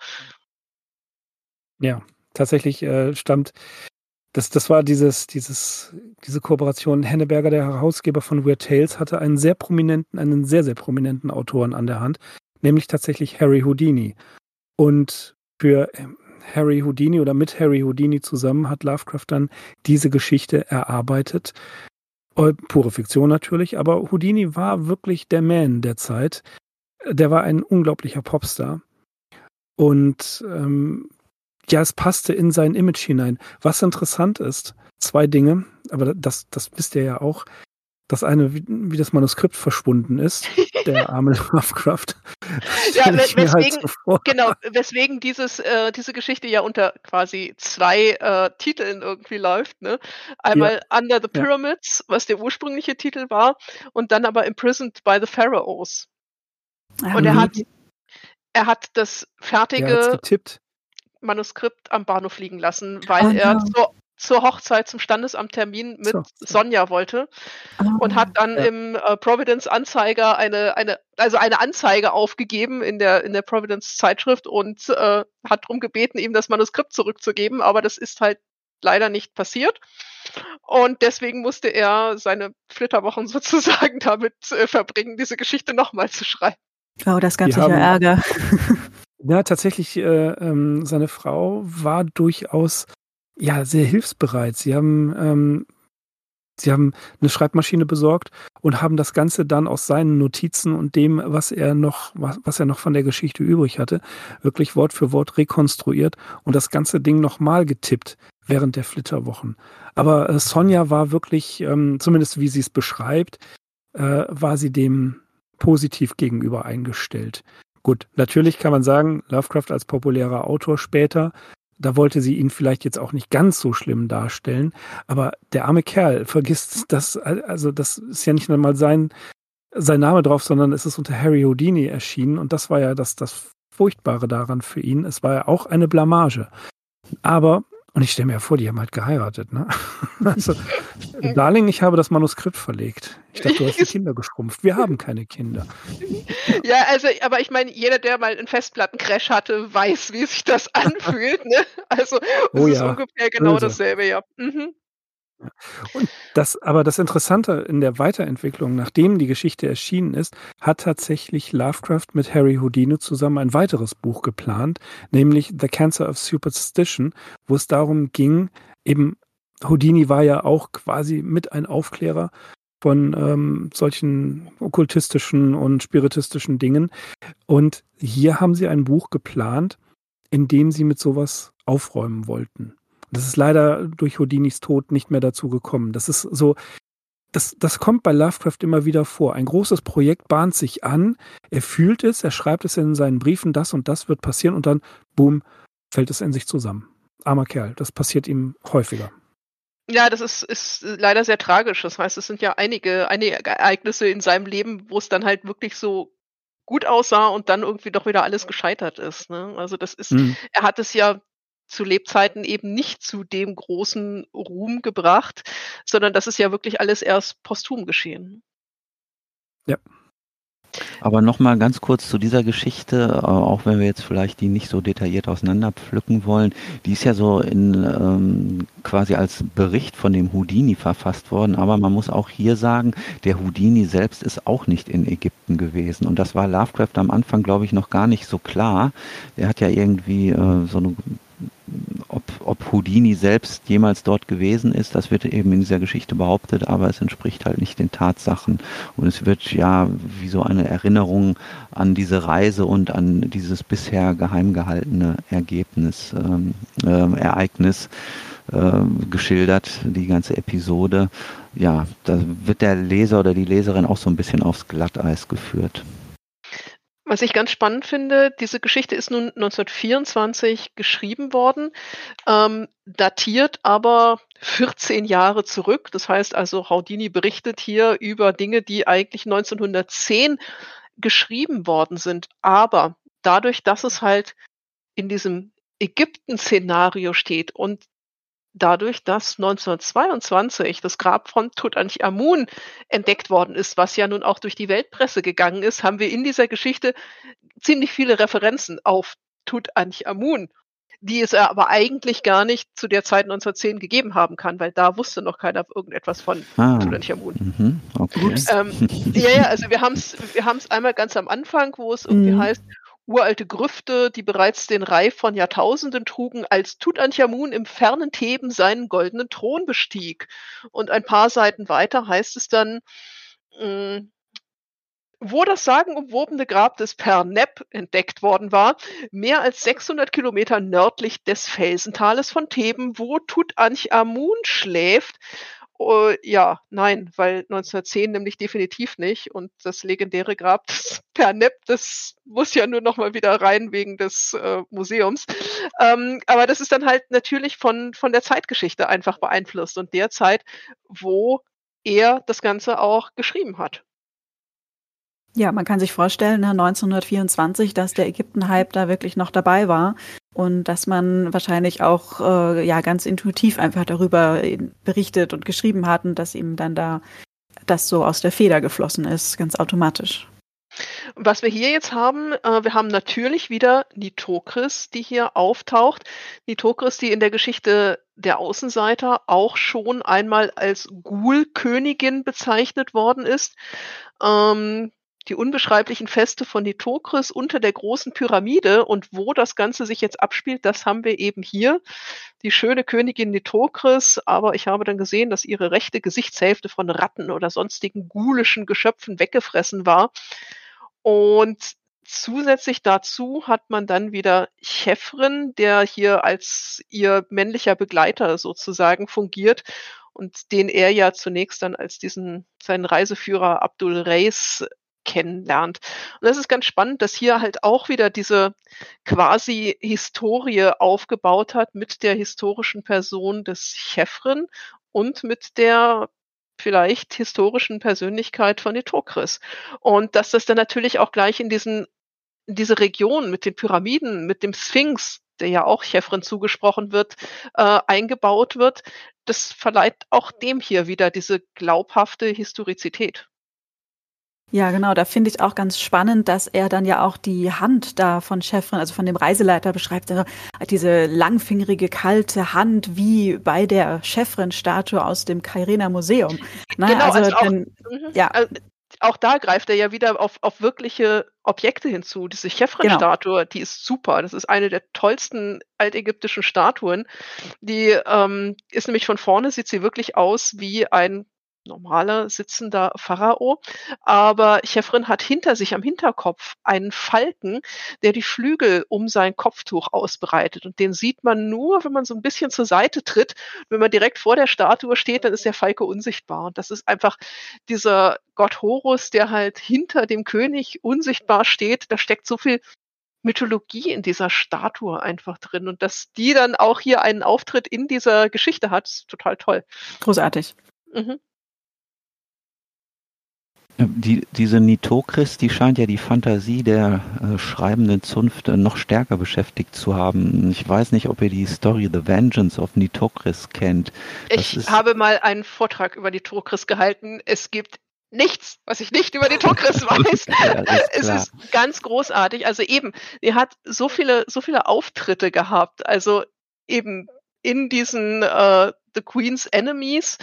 Speaker 4: Ja, tatsächlich äh, stammt. Das, das war dieses, dieses, diese Kooperation. Henneberger, der Herausgeber von Weird Tales, hatte einen sehr prominenten, einen sehr, sehr prominenten Autoren an der Hand, nämlich tatsächlich Harry Houdini. Und für ähm, Harry Houdini oder mit Harry Houdini zusammen hat Lovecraft dann diese Geschichte erarbeitet. Äh, pure Fiktion natürlich, aber Houdini war wirklich der Man der Zeit. Der war ein unglaublicher Popstar. Und ähm, ja, es passte in sein Image hinein. Was interessant ist, zwei Dinge, aber das, das wisst ihr ja auch. Das eine, wie, wie das Manuskript verschwunden ist, der arme Lovecraft.
Speaker 2: ja, halt weswegen, halt genau, weswegen dieses, äh, diese Geschichte ja unter quasi zwei äh, Titeln irgendwie läuft. Ne? Einmal ja. Under the Pyramids, ja. was der ursprüngliche Titel war, und dann aber Imprisoned by the Pharaohs. Ja, und er hat, er hat das fertige Manuskript am Bahnhof liegen lassen, weil oh, er so zur Hochzeit zum Standesamttermin mit so. Sonja wollte oh, und hat dann ja. im äh, Providence Anzeiger eine, eine, also eine Anzeige aufgegeben in der, in der Providence Zeitschrift und äh, hat darum gebeten, ihm das Manuskript zurückzugeben, aber das ist halt leider nicht passiert. Und deswegen musste er seine Flitterwochen sozusagen damit äh, verbringen, diese Geschichte nochmal zu schreiben.
Speaker 1: Oh, das gab sicher Ärger.
Speaker 4: Ja, tatsächlich, äh, ähm, seine Frau war durchaus ja, sehr hilfsbereit. Sie haben, ähm, sie haben eine Schreibmaschine besorgt und haben das Ganze dann aus seinen Notizen und dem, was er noch, was, was er noch von der Geschichte übrig hatte, wirklich Wort für Wort rekonstruiert und das ganze Ding nochmal getippt während der Flitterwochen. Aber äh, Sonja war wirklich, ähm, zumindest wie sie es beschreibt, äh, war sie dem positiv gegenüber eingestellt. Gut, natürlich kann man sagen, Lovecraft als populärer Autor später da wollte sie ihn vielleicht jetzt auch nicht ganz so schlimm darstellen, aber der arme Kerl vergisst das, also das ist ja nicht einmal sein, sein Name drauf, sondern es ist unter Harry Houdini erschienen und das war ja das, das Furchtbare daran für ihn. Es war ja auch eine Blamage. Aber und ich stelle mir ja vor, die haben halt geheiratet, ne? Also, Darling, ich habe das Manuskript verlegt. Ich dachte, du hast die Kinder geschrumpft. Wir haben keine Kinder.
Speaker 2: Ja, also, aber ich meine, jeder, der mal einen Festplattencrash hatte, weiß, wie sich das anfühlt, ne? Also, es oh ja, ist ungefähr genau böse. dasselbe, ja. Mhm.
Speaker 4: Und das, aber das Interessante in der Weiterentwicklung, nachdem die Geschichte erschienen ist, hat tatsächlich Lovecraft mit Harry Houdini zusammen ein weiteres Buch geplant, nämlich The Cancer of Superstition, wo es darum ging, eben Houdini war ja auch quasi mit ein Aufklärer von ähm, solchen okkultistischen und spiritistischen Dingen. Und hier haben sie ein Buch geplant, in dem sie mit sowas aufräumen wollten. Das ist leider durch Houdinis Tod nicht mehr dazu gekommen. Das ist so, das, das kommt bei Lovecraft immer wieder vor. Ein großes Projekt bahnt sich an, er fühlt es, er schreibt es in seinen Briefen, das und das wird passieren und dann, boom, fällt es in sich zusammen. Armer Kerl, das passiert ihm häufiger.
Speaker 2: Ja, das ist, ist leider sehr tragisch. Das heißt, es sind ja einige, einige Ereignisse in seinem Leben, wo es dann halt wirklich so gut aussah und dann irgendwie doch wieder alles gescheitert ist. Ne? Also das ist, mhm. er hat es ja zu Lebzeiten eben nicht zu dem großen Ruhm gebracht, sondern das ist ja wirklich alles erst posthum geschehen.
Speaker 3: Ja. Aber nochmal ganz kurz zu dieser Geschichte, äh, auch wenn wir jetzt vielleicht die nicht so detailliert auseinanderpflücken wollen. Die ist ja so in ähm, quasi als Bericht von dem Houdini verfasst worden, aber man muss auch hier sagen, der Houdini selbst ist auch nicht in Ägypten gewesen. Und das war Lovecraft am Anfang, glaube ich, noch gar nicht so klar. Er hat ja irgendwie äh, so eine ob, ob Houdini selbst jemals dort gewesen ist, das wird eben in dieser Geschichte behauptet, aber es entspricht halt nicht den Tatsachen. Und es wird ja wie so eine Erinnerung an diese Reise und an dieses bisher geheim gehaltene Ergebnis, ähm, äh, Ereignis äh, geschildert, die ganze Episode. Ja, da wird der Leser oder die Leserin auch so ein bisschen aufs Glatteis geführt.
Speaker 2: Was ich ganz spannend finde, diese Geschichte ist nun 1924 geschrieben worden, ähm, datiert aber 14 Jahre zurück. Das heißt also, Houdini berichtet hier über Dinge, die eigentlich 1910 geschrieben worden sind. Aber dadurch, dass es halt in diesem Ägypten-Szenario steht und dadurch, dass 1922 das Grab von Tutanchamun entdeckt worden ist, was ja nun auch durch die Weltpresse gegangen ist, haben wir in dieser Geschichte ziemlich viele Referenzen auf Tutanchamun, die es aber eigentlich gar nicht zu der Zeit 1910 gegeben haben kann, weil da wusste noch keiner irgendetwas von ah, Tutanchamun. Mhm, okay. ähm, ja, ja, also wir haben es wir haben's einmal ganz am Anfang, wo es irgendwie mhm. heißt, uralte Grüfte, die bereits den Reif von Jahrtausenden trugen, als Tutanchamun im fernen Theben seinen goldenen Thron bestieg. Und ein paar Seiten weiter heißt es dann, mh, hm, wo das sagenumwobene Grab des Pernep entdeckt worden war, mehr als 600 Kilometer nördlich des Felsentales von Theben, wo Tutanchamun schläft Uh, ja, nein, weil 1910 nämlich definitiv nicht. Und das legendäre Grab des Pernep, das muss ja nur noch mal wieder rein wegen des äh, Museums. Ähm, aber das ist dann halt natürlich von, von der Zeitgeschichte einfach beeinflusst und der Zeit, wo er das Ganze auch geschrieben hat.
Speaker 1: Ja, man kann sich vorstellen, 1924, dass der Ägypten-Hype da wirklich noch dabei war und dass man wahrscheinlich auch äh, ja ganz intuitiv einfach darüber berichtet und geschrieben hat und dass ihm dann da das so aus der Feder geflossen ist, ganz automatisch.
Speaker 2: Was wir hier jetzt haben, äh, wir haben natürlich wieder Nitokris, die hier auftaucht. Nitokris, die in der Geschichte der Außenseiter auch schon einmal als Ghoul-Königin bezeichnet worden ist. Ähm, die unbeschreiblichen Feste von Nitokris unter der großen Pyramide und wo das Ganze sich jetzt abspielt, das haben wir eben hier. Die schöne Königin Nitokris, aber ich habe dann gesehen, dass ihre rechte Gesichtshälfte von Ratten oder sonstigen gulischen Geschöpfen weggefressen war. Und zusätzlich dazu hat man dann wieder Chefrin, der hier als ihr männlicher Begleiter sozusagen fungiert und den er ja zunächst dann als diesen seinen Reiseführer Abdul Reis kennenlernt. Und das ist ganz spannend, dass hier halt auch wieder diese quasi Historie aufgebaut hat mit der historischen Person des Chefren und mit der vielleicht historischen Persönlichkeit von Nitokris. Und dass das dann natürlich auch gleich in diesen in diese Region mit den Pyramiden, mit dem Sphinx, der ja auch Chefren zugesprochen wird, äh, eingebaut wird, das verleiht auch dem hier wieder diese glaubhafte Historizität.
Speaker 1: Ja, genau. Da finde ich auch ganz spannend, dass er dann ja auch die Hand da von Chefrin, also von dem Reiseleiter beschreibt, also diese langfingerige, kalte Hand wie bei der Chefrin-Statue aus dem Kairena Museum.
Speaker 2: Ne? Genau, also, also auch, dann, mhm. ja. Also auch da greift er ja wieder auf, auf wirkliche Objekte hinzu. Diese Chefrin-Statue, genau. die ist super. Das ist eine der tollsten altägyptischen Statuen. Die ähm, ist nämlich von vorne, sieht sie wirklich aus wie ein normaler sitzender Pharao. Aber Chefrin hat hinter sich am Hinterkopf einen Falken, der die Flügel um sein Kopftuch ausbreitet. Und den sieht man nur, wenn man so ein bisschen zur Seite tritt. Wenn man direkt vor der Statue steht, dann ist der Falke unsichtbar. Und das ist einfach dieser Gott Horus, der halt hinter dem König unsichtbar steht. Da steckt so viel Mythologie in dieser Statue einfach drin. Und dass die dann auch hier einen Auftritt in dieser Geschichte hat, ist total toll.
Speaker 1: Großartig. Mhm.
Speaker 3: Die, diese Nitokris, die scheint ja die Fantasie der äh, schreibenden Zunft äh, noch stärker beschäftigt zu haben. Ich weiß nicht, ob ihr die Story The Vengeance of Nitokris kennt.
Speaker 2: Das ich habe mal einen Vortrag über Nitokris gehalten. Es gibt nichts, was ich nicht über Nitokris weiß. ja, es ist ganz großartig. Also eben, er hat so viele, so viele Auftritte gehabt. Also eben in diesen äh, The Queen's Enemies,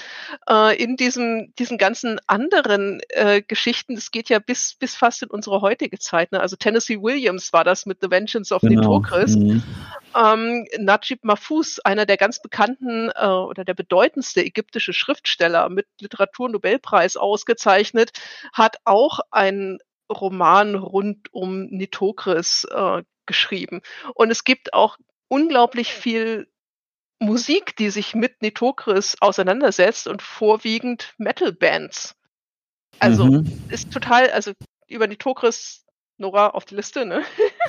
Speaker 2: äh, in diesem, diesen ganzen anderen äh, Geschichten, das geht ja bis, bis fast in unsere heutige Zeit. Ne? Also Tennessee Williams war das mit The Vengeance of genau. Nitocris. Mhm. Ähm, Najib Mahfouz, einer der ganz bekannten äh, oder der bedeutendste ägyptische Schriftsteller mit Literaturnobelpreis ausgezeichnet, hat auch einen Roman rund um Nitokris äh, geschrieben. Und es gibt auch unglaublich viel Musik, die sich mit Nitokris auseinandersetzt und vorwiegend Metal-Bands. Also mhm. ist total, also über Nitokris Nora auf die Liste, ne?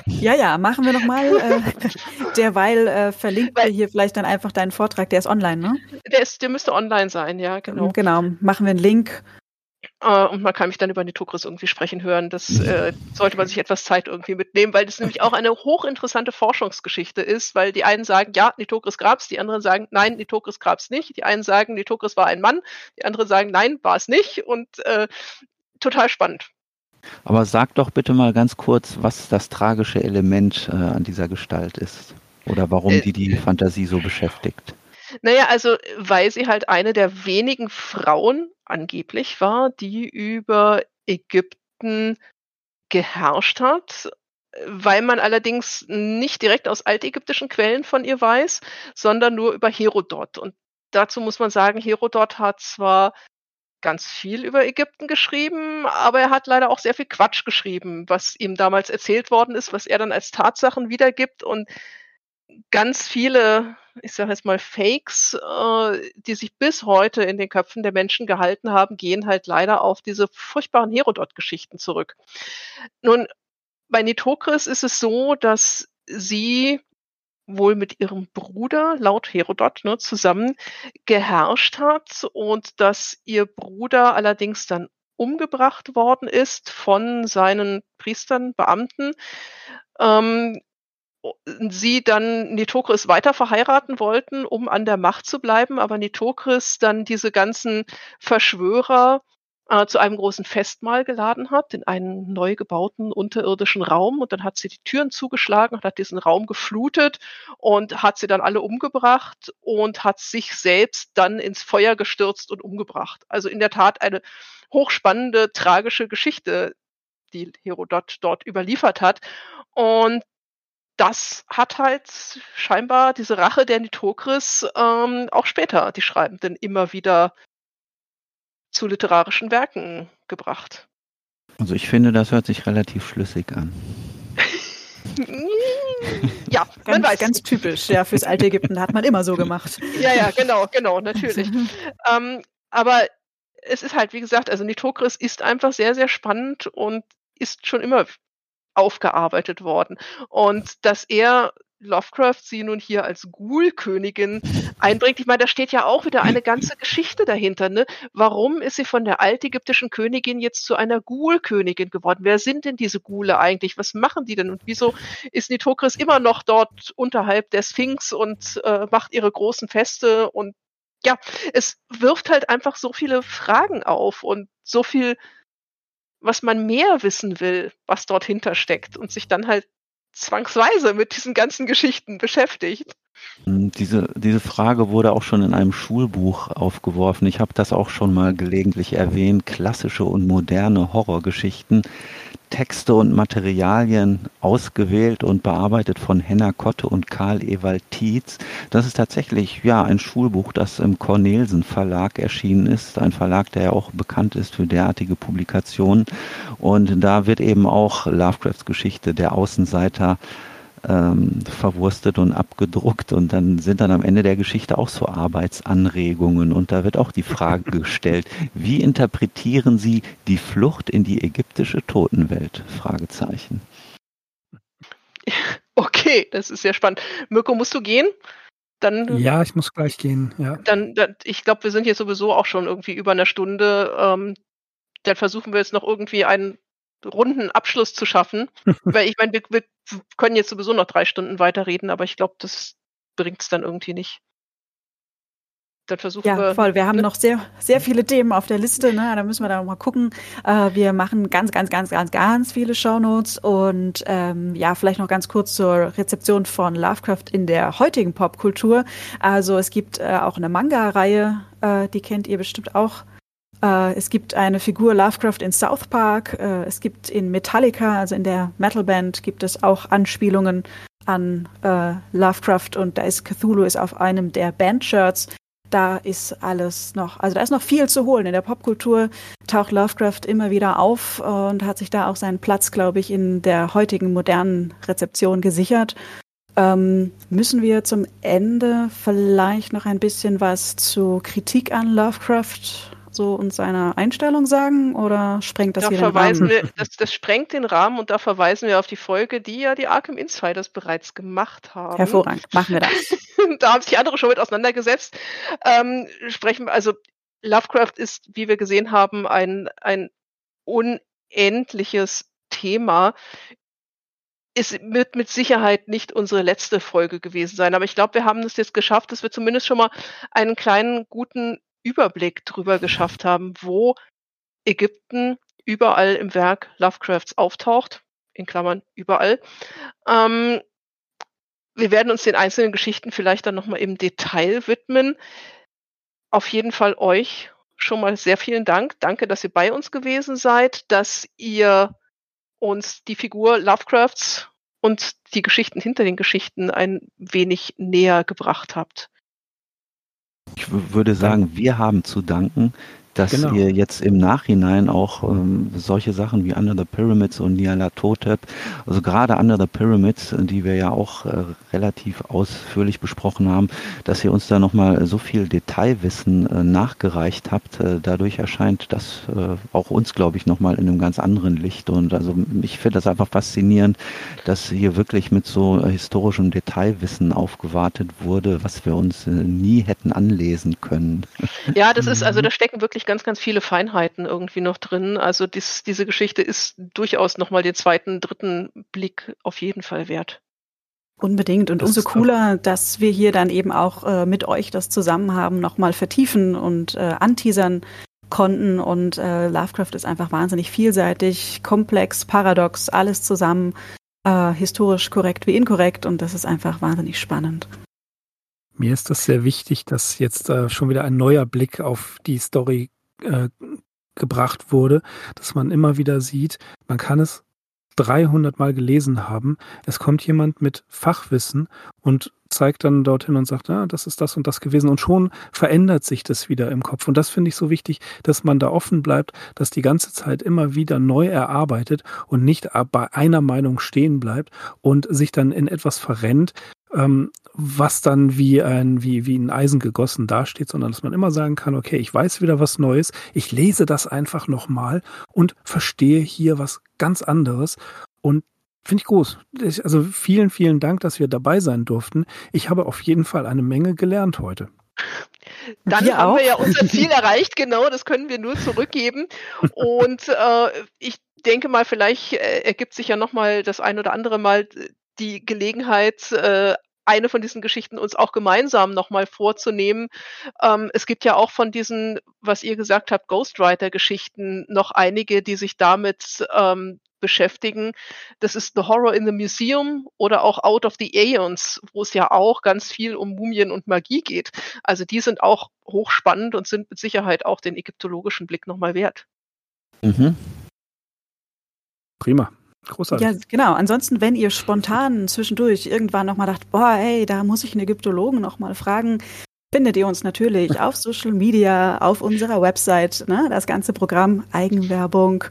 Speaker 1: Ja, ja, machen wir nochmal. Äh, derweil äh, verlinken wir hier vielleicht dann einfach deinen Vortrag, der ist online, ne?
Speaker 2: Der, ist, der müsste online sein, ja, genau.
Speaker 1: Genau, machen wir einen Link
Speaker 2: äh, und man kann mich dann über Nitokris irgendwie sprechen hören. Das mhm. äh, sollte man sich etwas Zeit irgendwie mitnehmen, weil das nämlich auch eine hochinteressante Forschungsgeschichte ist, weil die einen sagen, ja, Nitokris gab's, die anderen sagen, nein, Nitokris gab's nicht. Die einen sagen, Nitokris war ein Mann, die anderen sagen, nein, war es nicht. Und äh, total spannend.
Speaker 3: Aber sag doch bitte mal ganz kurz, was das tragische Element äh, an dieser Gestalt ist. Oder warum äh, die die Fantasie so beschäftigt.
Speaker 2: Naja, also weil sie halt eine der wenigen Frauen angeblich war, die über Ägypten geherrscht hat, weil man allerdings nicht direkt aus altägyptischen Quellen von ihr weiß, sondern nur über Herodot. Und dazu muss man sagen, Herodot hat zwar ganz viel über Ägypten geschrieben, aber er hat leider auch sehr viel Quatsch geschrieben, was ihm damals erzählt worden ist, was er dann als Tatsachen wiedergibt. Und ganz viele, ich sage jetzt mal Fakes, äh, die sich bis heute in den Köpfen der Menschen gehalten haben, gehen halt leider auf diese furchtbaren Herodot-Geschichten zurück. Nun, bei Nitokris ist es so, dass sie wohl mit ihrem Bruder, laut Herodot, ne, zusammen geherrscht hat und dass ihr Bruder allerdings dann umgebracht worden ist von seinen Priestern, Beamten. Ähm, sie dann Nitokris weiter verheiraten wollten, um an der Macht zu bleiben, aber Nitokris dann diese ganzen Verschwörer äh, zu einem großen Festmahl geladen hat, in einen neu gebauten unterirdischen Raum. Und dann hat sie die Türen zugeschlagen und hat diesen Raum geflutet und hat sie dann alle umgebracht und hat sich selbst dann ins Feuer gestürzt und umgebracht. Also in der Tat eine hochspannende, tragische Geschichte, die Herodot dort überliefert hat. Und das hat halt scheinbar diese Rache der Nitokris ähm, auch später die Schreibenden immer wieder zu literarischen Werken gebracht.
Speaker 3: Also ich finde, das hört sich relativ schlüssig an.
Speaker 1: ja, man weiß. Ganz typisch, ja, fürs alte Ägypten hat man immer so gemacht.
Speaker 2: Ja, ja, genau, genau, natürlich. ähm, aber es ist halt, wie gesagt, also Nitokris ist einfach sehr, sehr spannend und ist schon immer aufgearbeitet worden. Und dass er Lovecraft sie nun hier als Ghoul-Königin einbringt. Ich meine, da steht ja auch wieder eine ganze Geschichte dahinter. Ne? Warum ist sie von der altägyptischen Königin jetzt zu einer Ghoul-Königin geworden? Wer sind denn diese Ghule eigentlich? Was machen die denn? Und wieso ist Nitokris immer noch dort unterhalb der Sphinx und äh, macht ihre großen Feste? Und ja, es wirft halt einfach so viele Fragen auf und so viel was man mehr wissen will, was dort hintersteckt und sich dann halt zwangsweise mit diesen ganzen Geschichten beschäftigt.
Speaker 3: Hm, diese, diese Frage wurde auch schon in einem Schulbuch aufgeworfen. Ich habe das auch schon mal gelegentlich erwähnt. Klassische und moderne Horrorgeschichten Texte und Materialien ausgewählt und bearbeitet von Henna Kotte und Karl Ewald Tietz. Das ist tatsächlich ja ein Schulbuch, das im Cornelsen Verlag erschienen ist, ein Verlag, der ja auch bekannt ist für derartige Publikationen. Und da wird eben auch Lovecrafts Geschichte der Außenseiter ähm, verwurstet und abgedruckt und dann sind dann am Ende der Geschichte auch so Arbeitsanregungen und da wird auch die Frage gestellt, wie interpretieren Sie die Flucht in die ägyptische Totenwelt? Fragezeichen.
Speaker 2: Okay, das ist sehr spannend. Mirko, musst du gehen?
Speaker 4: Dann, ja, ich muss gleich gehen. Ja.
Speaker 2: Dann, dann ich glaube, wir sind jetzt sowieso auch schon irgendwie über eine Stunde. Ähm, dann versuchen wir jetzt noch irgendwie einen runden Abschluss zu schaffen. Weil ich meine, wir, wir können jetzt sowieso noch drei Stunden weiterreden, aber ich glaube, das bringt es dann irgendwie nicht.
Speaker 1: Dann versuchen ja, wir. voll. Wir haben ne? noch sehr, sehr viele Themen auf der Liste. Ne? Da müssen wir da mal gucken. Äh, wir machen ganz, ganz, ganz, ganz, ganz viele Shownotes und ähm, ja, vielleicht noch ganz kurz zur Rezeption von Lovecraft in der heutigen Popkultur. Also es gibt äh, auch eine Manga-Reihe, äh, die kennt ihr bestimmt auch. Äh, es gibt eine Figur Lovecraft in South Park. Äh, es gibt in Metallica, also in der Metalband, gibt es auch Anspielungen an äh, Lovecraft und da ist Cthulhu ist auf einem der Bandshirts da ist alles noch, also da ist noch viel zu holen. In der Popkultur taucht Lovecraft immer wieder auf und hat sich da auch seinen Platz, glaube ich, in der heutigen modernen Rezeption gesichert. Ähm, müssen wir zum Ende vielleicht noch ein bisschen was zu Kritik an Lovecraft so und seiner Einstellung sagen oder sprengt das
Speaker 2: da
Speaker 1: hier
Speaker 2: verweisen den Rahmen? Wir, das, das sprengt den Rahmen und da verweisen wir auf die Folge, die ja die Arkham Insiders bereits gemacht haben.
Speaker 1: Hervorragend, machen wir das.
Speaker 2: da haben sich andere schon mit auseinandergesetzt. Ähm, sprechen also Lovecraft ist, wie wir gesehen haben, ein, ein unendliches Thema. Es wird mit Sicherheit nicht unsere letzte Folge gewesen sein, aber ich glaube, wir haben es jetzt geschafft, dass wir zumindest schon mal einen kleinen guten Überblick drüber geschafft haben, wo Ägypten überall im Werk Lovecrafts auftaucht, in Klammern überall. Ähm, wir werden uns den einzelnen Geschichten vielleicht dann nochmal im Detail widmen. Auf jeden Fall euch schon mal sehr vielen Dank. Danke, dass ihr bei uns gewesen seid, dass ihr uns die Figur Lovecrafts und die Geschichten hinter den Geschichten ein wenig näher gebracht habt.
Speaker 3: Ich würde sagen, wir haben zu danken, dass genau. ihr jetzt im Nachhinein auch ähm, solche Sachen wie Under the Pyramids und Nyarlathotep, also gerade Under the Pyramids, die wir ja auch äh, relativ ausführlich besprochen haben, dass ihr uns da nochmal so viel Detailwissen äh, nachgereicht habt. Äh, dadurch erscheint das äh, auch uns, glaube ich, nochmal in einem ganz anderen Licht. Und also ich finde das einfach faszinierend, dass hier wirklich mit so äh, historischem Detailwissen aufgewartet wurde, was wir uns äh, nie hätten anlesen können.
Speaker 2: Ja, das ist, also da stecken wirklich wirklich ganz, ganz viele Feinheiten irgendwie noch drin. Also dies, diese Geschichte ist durchaus nochmal den zweiten, dritten Blick auf jeden Fall wert.
Speaker 1: Unbedingt. Und das umso cooler, dass wir hier dann eben auch äh, mit euch das zusammen haben, nochmal vertiefen und äh, anteasern konnten. Und äh, Lovecraft ist einfach wahnsinnig vielseitig, komplex, paradox, alles zusammen, äh, historisch korrekt wie inkorrekt. Und das ist einfach wahnsinnig spannend.
Speaker 4: Mir ist das sehr wichtig, dass jetzt äh, schon wieder ein neuer Blick auf die Story äh, gebracht wurde, dass man immer wieder sieht, man kann es 300 Mal gelesen haben. Es kommt jemand mit Fachwissen und zeigt dann dorthin und sagt, ah, das ist das und das gewesen. Und schon verändert sich das wieder im Kopf. Und das finde ich so wichtig, dass man da offen bleibt, dass die ganze Zeit immer wieder neu erarbeitet und nicht bei einer Meinung stehen bleibt und sich dann in etwas verrennt, ähm, was dann wie ein, wie, wie ein Eisen gegossen dasteht, sondern dass man immer sagen kann, okay, ich weiß wieder was Neues, ich lese das einfach nochmal und verstehe hier was ganz anderes und Finde ich groß. Also vielen, vielen Dank, dass wir dabei sein durften. Ich habe auf jeden Fall eine Menge gelernt heute.
Speaker 2: Dann wir haben auch. wir ja unser Ziel erreicht, genau, das können wir nur zurückgeben. Und äh, ich denke mal, vielleicht äh, ergibt sich ja nochmal das ein oder andere Mal die Gelegenheit, äh, eine von diesen Geschichten uns auch gemeinsam nochmal vorzunehmen. Ähm, es gibt ja auch von diesen, was ihr gesagt habt, Ghostwriter-Geschichten noch einige, die sich damit ähm, beschäftigen. Das ist The Horror in the Museum oder auch Out of the Aeons, wo es ja auch ganz viel um Mumien und Magie geht. Also die sind auch hochspannend und sind mit Sicherheit auch den ägyptologischen Blick nochmal wert.
Speaker 4: Mhm. Prima. Großartig. Ja,
Speaker 1: genau. Ansonsten, wenn ihr spontan zwischendurch irgendwann nochmal dacht, boah, ey, da muss ich einen Ägyptologen nochmal fragen, findet ihr uns natürlich auf Social Media, auf unserer Website, ne, das ganze Programm Eigenwerbung.